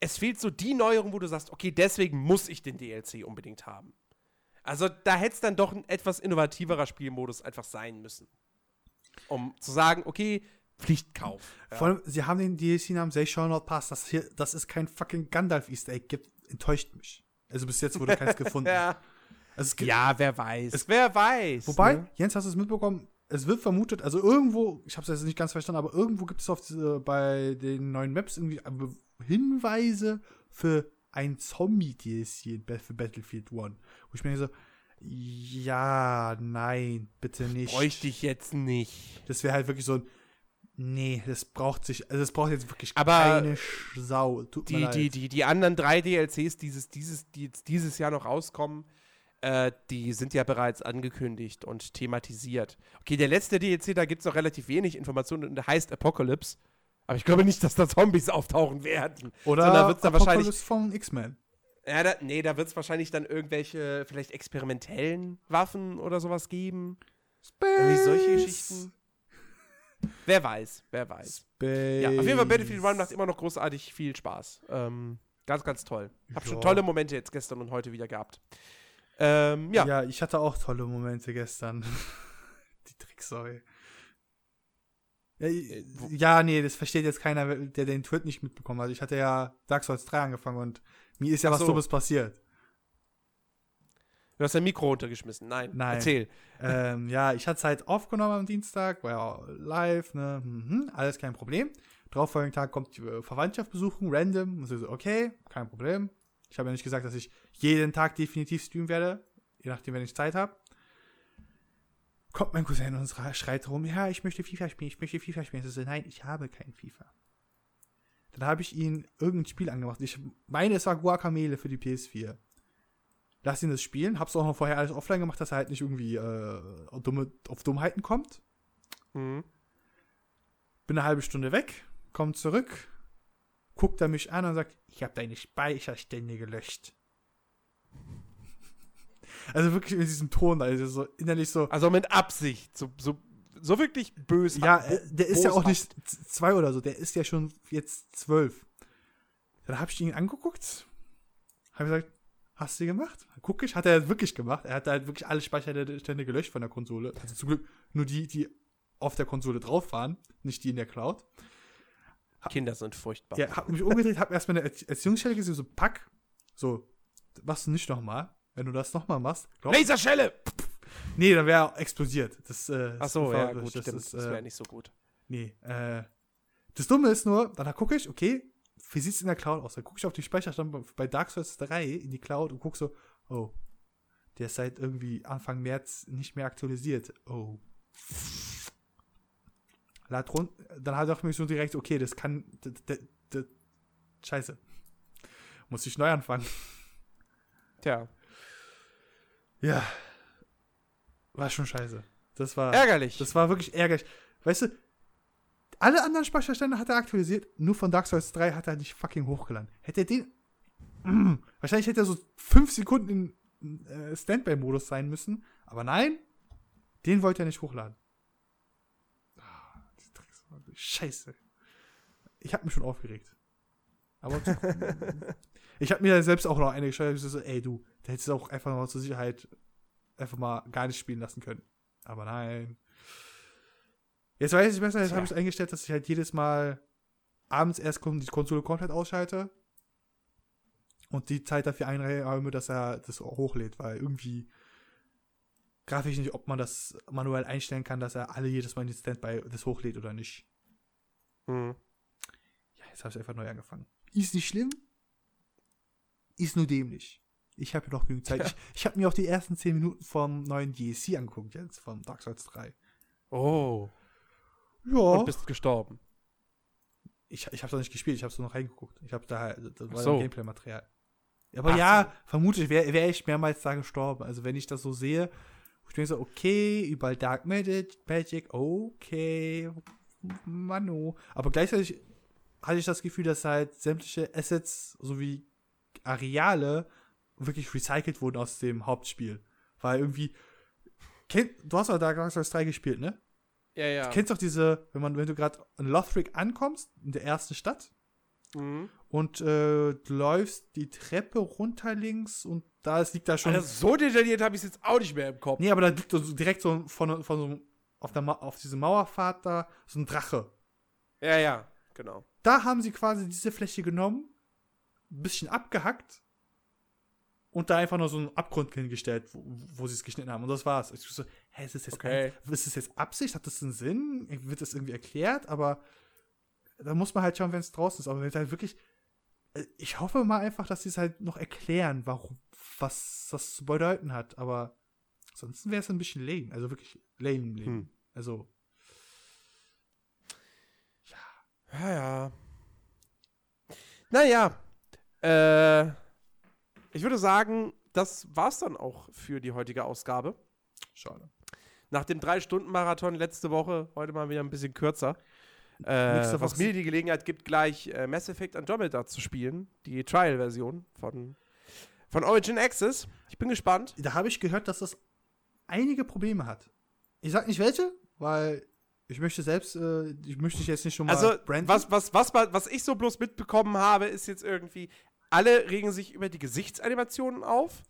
es fehlt so die Neuerung, wo du sagst, okay, deswegen muss ich den DLC unbedingt haben. Also da hätte es dann doch ein etwas innovativerer Spielmodus einfach sein müssen. Um zu sagen, okay, Pflichtkauf. Ja. Vor allem, sie haben den DLC namens They Shall Not Pass. Das hier, dass es kein fucking Gandalf Easter Egg gibt, enttäuscht mich. Also bis jetzt wurde keins *laughs* gefunden. ja. Also es gibt, ja, wer weiß. Es- wer weiß. Wobei, ne? Jens, hast du es mitbekommen? Es wird vermutet, also irgendwo, ich habe es jetzt nicht ganz verstanden, aber irgendwo gibt es auf diese, bei den neuen Maps irgendwie äh, Hinweise für ein Zombie-DLC für Battlefield 1. Wo ich mir so, ja, nein, bitte nicht. Bräuchte ich jetzt nicht. Das wäre halt wirklich so ein, nee, das braucht sich, also das braucht jetzt wirklich Aber keine Sch- Sau. Tut Die, die, die, die anderen drei DLCs, dieses, dieses, die jetzt dieses Jahr noch rauskommen, äh, die sind ja bereits angekündigt und thematisiert. Okay, der letzte DLC, da gibt es noch relativ wenig Informationen und der heißt Apocalypse. Aber ich glaube nicht, dass da Zombies auftauchen werden. Oder sondern wird's dann wahrscheinlich- Apocalypse von X-Men. Ja, da, nee, da wird es wahrscheinlich dann irgendwelche vielleicht experimentellen Waffen oder sowas geben. Irgendwie solche Geschichten. Wer weiß, wer weiß. Space. Ja, auf jeden Fall Battlefield 1 macht immer noch großartig viel Spaß. Ähm, ganz, ganz toll. Hab schon Ja. tolle Momente jetzt gestern und heute wieder gehabt. Ähm, ja. Ja. ich hatte auch tolle Momente gestern. *laughs* Die Tricksäue. Ja, Äh, ja, nee, das versteht jetzt keiner, der den Tweet nicht mitbekommen hat. Ich hatte ja Dark Souls 3 angefangen und mir ist ja Ach was so. Dummes passiert. Du hast dein Mikro runtergeschmissen. Nein. Nein. Erzähl. ähm, ja, ich hatte es halt aufgenommen am Dienstag, war ja live, ne, mhm, alles kein Problem. Darauffolgenden Tag kommt die äh, Verwandtschaft besuchen, random. Und so, okay, kein Problem. Ich habe ja nicht gesagt, dass ich jeden Tag definitiv streamen werde, je nachdem, wenn ich Zeit habe. Kommt mein Cousin und schre- schreit rum, ja, ich möchte FIFA spielen, ich möchte FIFA spielen. Ich so, nein, ich habe kein FIFA. Dann habe ich ihn irgendein Spiel angemacht. Ich meine, es war Guacamele für die PS4 lass ihn das spielen. Hab's auch noch vorher alles offline gemacht, dass er halt nicht irgendwie äh, auf, dumme, auf Dummheiten kommt. Mhm. Bin eine halbe Stunde weg, komm zurück, guckt er mich an und sagt, ich habe deine Speicherstände gelöscht. *laughs* Also wirklich mit diesem Ton, also so innerlich so. Also mit Absicht. So, so, so wirklich böse. Ja, äh, der ist ja auch nicht zwei oder so, der ist ja schon jetzt zwölf. Dann habe ich ihn angeguckt, habe gesagt, hast du gemacht? Guck ich, hat er wirklich gemacht. Er hat halt wirklich alle Speicherstände gelöscht von der Konsole. Also zum Glück nur die, die auf der Konsole drauf waren, nicht die in der Cloud. Kinder sind furchtbar. Ja, hab mich umgedreht, hab erstmal eine Erzie- Erziehungsstelle gesehen, so pack, so, machst du nicht nochmal. Wenn du das nochmal machst, glaub, Laserschelle! nee, dann wäre er explodiert. Das, äh, Ach so, ja, gut, das stimmt. ist, das äh, wäre nicht so gut. Nee, äh, das Dumme ist nur, dann gucke ich, okay, wie sieht's in der Cloud aus? Dann gucke ich auf die Speicherstand bei Dark Souls 3 in die Cloud und gucke so, oh, Der ist seit irgendwie Anfang März nicht mehr aktualisiert. Oh. Lad run dann hat auch mich so direkt, okay, das kann. Scheiße. Muss ich neu anfangen. Tja, Ja. War schon scheiße. Das war. ärgerlich. Das war wirklich ärgerlich. Weißt du, alle anderen Speicherstände hat er aktualisiert, nur von Dark Souls 3 hat er nicht fucking hochgeladen. Hätte er den. Mm, wahrscheinlich hätte er so fünf Sekunden in äh, Standby-Modus sein müssen, aber nein, den wollte er nicht hochladen. Ah, Scheiße. Ich habe mich schon aufgeregt. Aber *laughs* ich habe mir selbst auch noch eine geschrieben, so, ey du, da hättest du auch einfach mal zur Sicherheit einfach mal gar nicht spielen lassen können. Aber nein. Jetzt weiß ich besser, jetzt habe ich eingestellt, dass ich halt jedes Mal abends erst die Konsole komplett ausschalte und die Zeit dafür einräume, dass er das hochlädt, weil irgendwie grafisch nicht, ob man das manuell einstellen kann, dass er alle jedes Mal in die Standby das hochlädt oder nicht. Hm. Ja, jetzt habe ich einfach neu angefangen. Ist nicht schlimm, ist nur dämlich. Ich habe ja noch genügend Zeit. Ja. Ich, ich habe mir auch die ersten 10 Minuten vom neuen DLC angeguckt, jetzt von Dark Souls 3. Oh. Ja. Und bist gestorben. Ich, ich habe es noch nicht gespielt, ich habe es nur noch reingeguckt. Ich habe da, das war so. Gameplay-Material. Aber Ach ja, vermutlich wäre wär ich mehrmals da gestorben. Also wenn ich das so sehe, ich denke so, okay, überall Dark Magic, Magic, okay, Mano. Aber gleichzeitig hatte ich das Gefühl, dass halt sämtliche Assets sowie Areale wirklich recycelt wurden aus dem Hauptspiel. Weil irgendwie, du hast ja Dark Souls 3 gespielt, ne? Ja, ja. Du kennst doch diese, wenn man, wenn du gerade in Lothric ankommst, in der ersten Stadt, Mhm. und äh, läufst die Treppe runter links und da ist, liegt da schon. Also so detailliert habe ich es jetzt auch nicht mehr im Kopf. nee, aber da liegt so direkt so von, von so auf, der Ma auf diesem Mauerpfad da so ein Drache. Ja, ja, genau. Da haben sie quasi diese Fläche genommen, ein bisschen abgehackt und da einfach nur so einen Abgrund hingestellt, wo, wo sie es geschnitten haben. Und das war's. Ich so, hä, ist das jetzt, Okay. ein, ist das jetzt Absicht? Hat das einen Sinn? Wird das irgendwie erklärt? Aber da muss man halt schauen, wenn es draußen ist. Aber wenn es halt wirklich. äh, Ich hoffe mal einfach, dass sie es halt noch erklären, warum, was das zu bedeuten hat. Aber ansonsten wäre es ein bisschen lame. Also wirklich lame, lame. Hm. Also, Ja, ja. Naja, äh, ich würde sagen, das war's dann auch für die heutige Ausgabe. schade. Nach dem 3-Stunden-Marathon letzte Woche, heute mal wieder ein bisschen kürzer. Äh, was mir die Gelegenheit gibt, gleich äh, Mass Effect Andromeda zu spielen. Die Trial-Version von, von Origin Access. Ich bin gespannt. da habe ich gehört, dass das einige Probleme hat. Ich sag nicht welche, weil ich möchte selbst, äh, ich möchte dich jetzt nicht schon mal Also, branden. was, was, was, was ich so bloß mitbekommen habe, ist jetzt irgendwie, alle regen sich über die Gesichtsanimationen auf.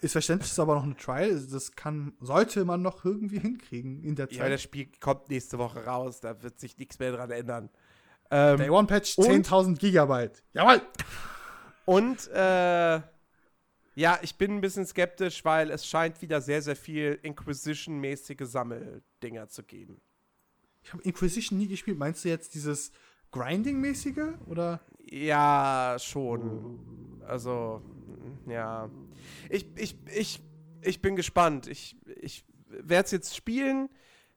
ist verständlich, ist aber noch eine Trial. Das kann, sollte man noch irgendwie hinkriegen in der Ja, das Zeit. Spiel kommt nächste Woche raus, da wird sich nichts mehr dran ändern. Ähm, Day One Patch und- 10.000 Gigabyte. Jawohl! Und äh, ja, ich bin ein bisschen skeptisch, weil es scheint wieder sehr, sehr viel Inquisition-mäßige Sammeldinger zu geben. Ich habe Inquisition nie gespielt. Meinst du jetzt dieses Grinding-mäßige? Oder? Ja, schon. Also, ja. Ich, ich, ich, ich bin gespannt. Ich, ich werde es jetzt spielen.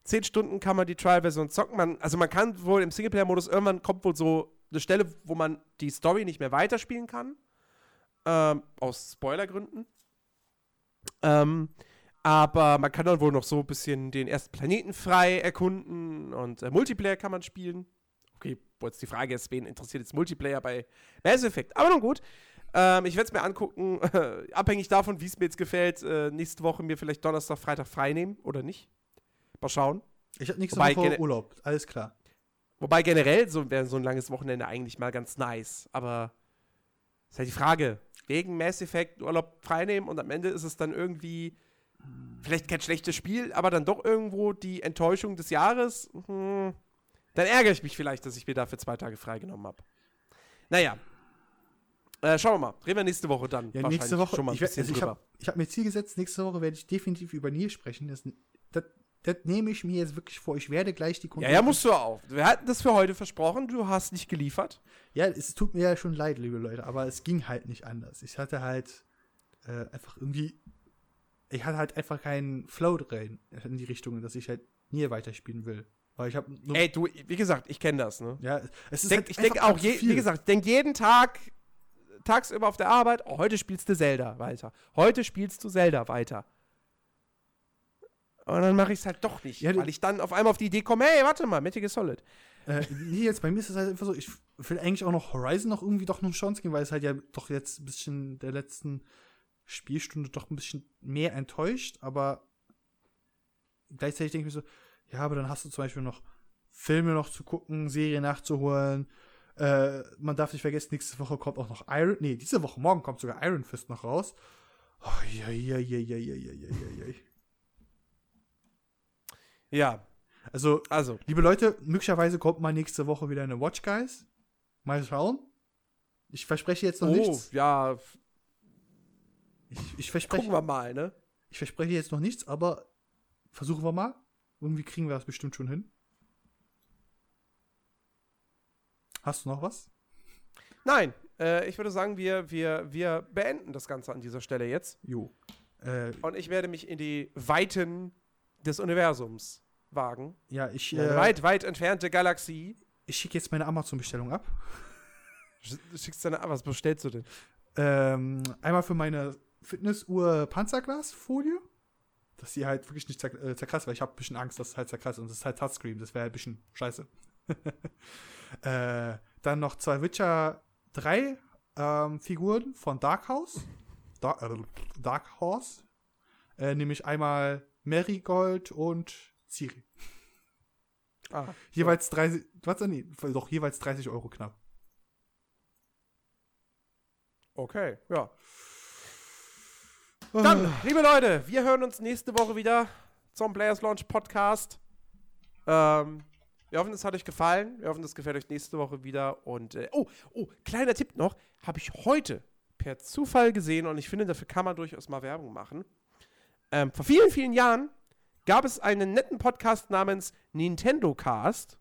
Zehn Stunden kann man die Trial-Version zocken. Man, also man kann wohl im Singleplayer-Modus, irgendwann kommt wohl so eine Stelle, wo man die Story nicht mehr weiterspielen kann. Ähm, aus Spoilergründen. Ähm, aber man kann dann wohl noch so ein bisschen den ersten Planeten frei erkunden und äh, Multiplayer kann man spielen. Okay, wo jetzt die Frage ist, wen interessiert jetzt Multiplayer bei Mass Effect? Aber nun gut. Ähm, ich werde es mir angucken, *laughs* abhängig davon, wie es mir jetzt gefällt, äh, nächste Woche mir vielleicht Donnerstag, Freitag frei nehmen oder nicht. Mal schauen. Ich habe nächste Wobei Woche Urlaub. Alles klar. Wobei generell so wäre so ein langes Wochenende eigentlich mal ganz nice. Aber ist halt die Frage, wegen Mass Effect Urlaub freinehmen und am Ende ist es dann irgendwie vielleicht kein schlechtes Spiel, aber dann doch irgendwo die Enttäuschung des Jahres. Hm, dann ärgere ich mich vielleicht, dass ich mir dafür zwei Tage freigenommen habe. Naja. Äh, schauen wir mal. Reden wir nächste Woche dann. Ja, nächste Woche. schon mal ein ich also ich habe hab mir Ziel gesetzt, nächste Woche werde ich definitiv über Nier sprechen. Das, das, das nehme ich mir jetzt wirklich vor. Ich werde gleich die Ja, ja, musst du auch. Wir hatten das für heute versprochen. Du hast nicht geliefert. Ja, es tut mir ja schon leid, liebe Leute, aber es ging halt nicht anders. Ich hatte halt äh, einfach irgendwie. ich hatte halt einfach keinen Flow drin in die Richtung, dass ich halt nie weiterspielen will. Weil ich habe Ey, du, wie gesagt, ich kenne das, ne? ja, es ist Denk, halt ich denke auch, je, wie gesagt, ich denke jeden Tag, tagsüber auf der Arbeit, oh, heute spielst du Zelda weiter. Heute spielst du Zelda weiter. Und dann mache ich es halt doch nicht, Ja, weil ich dann auf einmal auf die Idee komme, hey, warte mal, Metal Gear Solid. Äh, nee, jetzt bei mir ist es halt einfach so, ich will eigentlich auch noch Horizon noch irgendwie doch eine Chance geben, weil es halt ja doch jetzt ein bisschen der letzten Spielstunde doch ein bisschen mehr enttäuscht, aber gleichzeitig denke ich mir so, ja, aber dann hast du zum Beispiel noch Filme noch zu gucken, Serien nachzuholen. Äh, man darf nicht vergessen, nächste Woche kommt auch noch Iron, nee, diese Woche, morgen kommt sogar Iron Fist noch raus. Oh, ja, ja, ja, ja, ja, ja, ja, ja, ja. Ja, Also, also, Liebe Leute, möglicherweise kommt mal nächste Woche wieder eine Watch Guys. Mal schauen. Ich verspreche jetzt noch oh, nichts. ja, Ich, ich, verspreche, gucken wir mal, ne? ich verspreche jetzt noch nichts, aber versuchen wir mal. Irgendwie kriegen wir das bestimmt schon hin. Hast du noch was? Nein, äh, ich würde sagen, wir, wir, wir beenden das Ganze an dieser Stelle jetzt. Jo. Äh, Und ich werde mich in die Weiten des Universums wagen. ja, ich, In eine äh, weit, weit entfernte Galaxie. ich schicke jetzt meine Amazon-Bestellung ab. Sch- Schickst deine, was bestellst du denn? Ähm, einmal für meine Fitnessuhr Panzerglasfolie. Dass die halt wirklich nicht zer äh, zerkratzt, weil ich habe ein bisschen Angst, dass es halt zerkratzt und das ist halt Touchscreen. Das wäre halt ein bisschen scheiße. *laughs* äh, dann noch zwei Witcher 3 ähm, Figuren von Dark House. Dark, äh, Dark Horse. Äh, nämlich einmal Marigold und Ciri. Ah, Jeweils 30, was? Nee, doch, jeweils 30 Euro knapp. okay, ja. Dann, liebe Leute, wir hören uns nächste Woche wieder zum Players Launch Podcast. Ähm, wir hoffen, es hat euch gefallen. Wir hoffen, es gefällt euch nächste Woche wieder. Und, äh, oh, oh, kleiner Tipp noch. Habe ich heute per Zufall gesehen und ich finde, dafür kann man durchaus mal Werbung machen. Ähm, vor vielen, vielen Jahren gab es einen netten Podcast namens Nintendo Cast.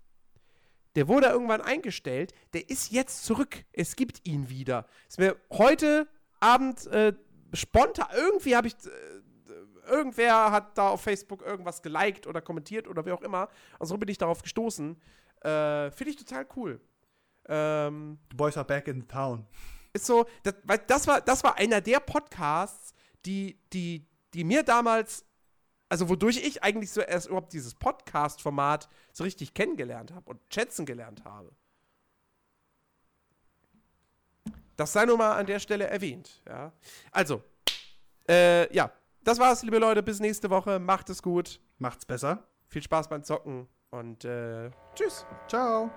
Der wurde irgendwann eingestellt. Der ist jetzt zurück. Es gibt ihn wieder. Ist mir heute Abend äh, spontan, irgendwie habe ich, äh, irgendwer hat da auf Facebook irgendwas geliked oder kommentiert oder wie auch immer. Und so bin ich darauf gestoßen. Äh, Finde ich total cool. Ähm, The Boys are back in town. ist so, das, weil das, war, das war einer der Podcasts, die, die, die mir damals, also wodurch ich eigentlich so erst überhaupt dieses Podcast-Format so richtig kennengelernt habe und schätzen gelernt habe. Das sei nur mal an der Stelle erwähnt, ja. Also, äh, ja, das war's, liebe Leute, bis nächste Woche, macht es gut, Macht's besser. viel Spaß beim Zocken und äh, tschüss. Ciao.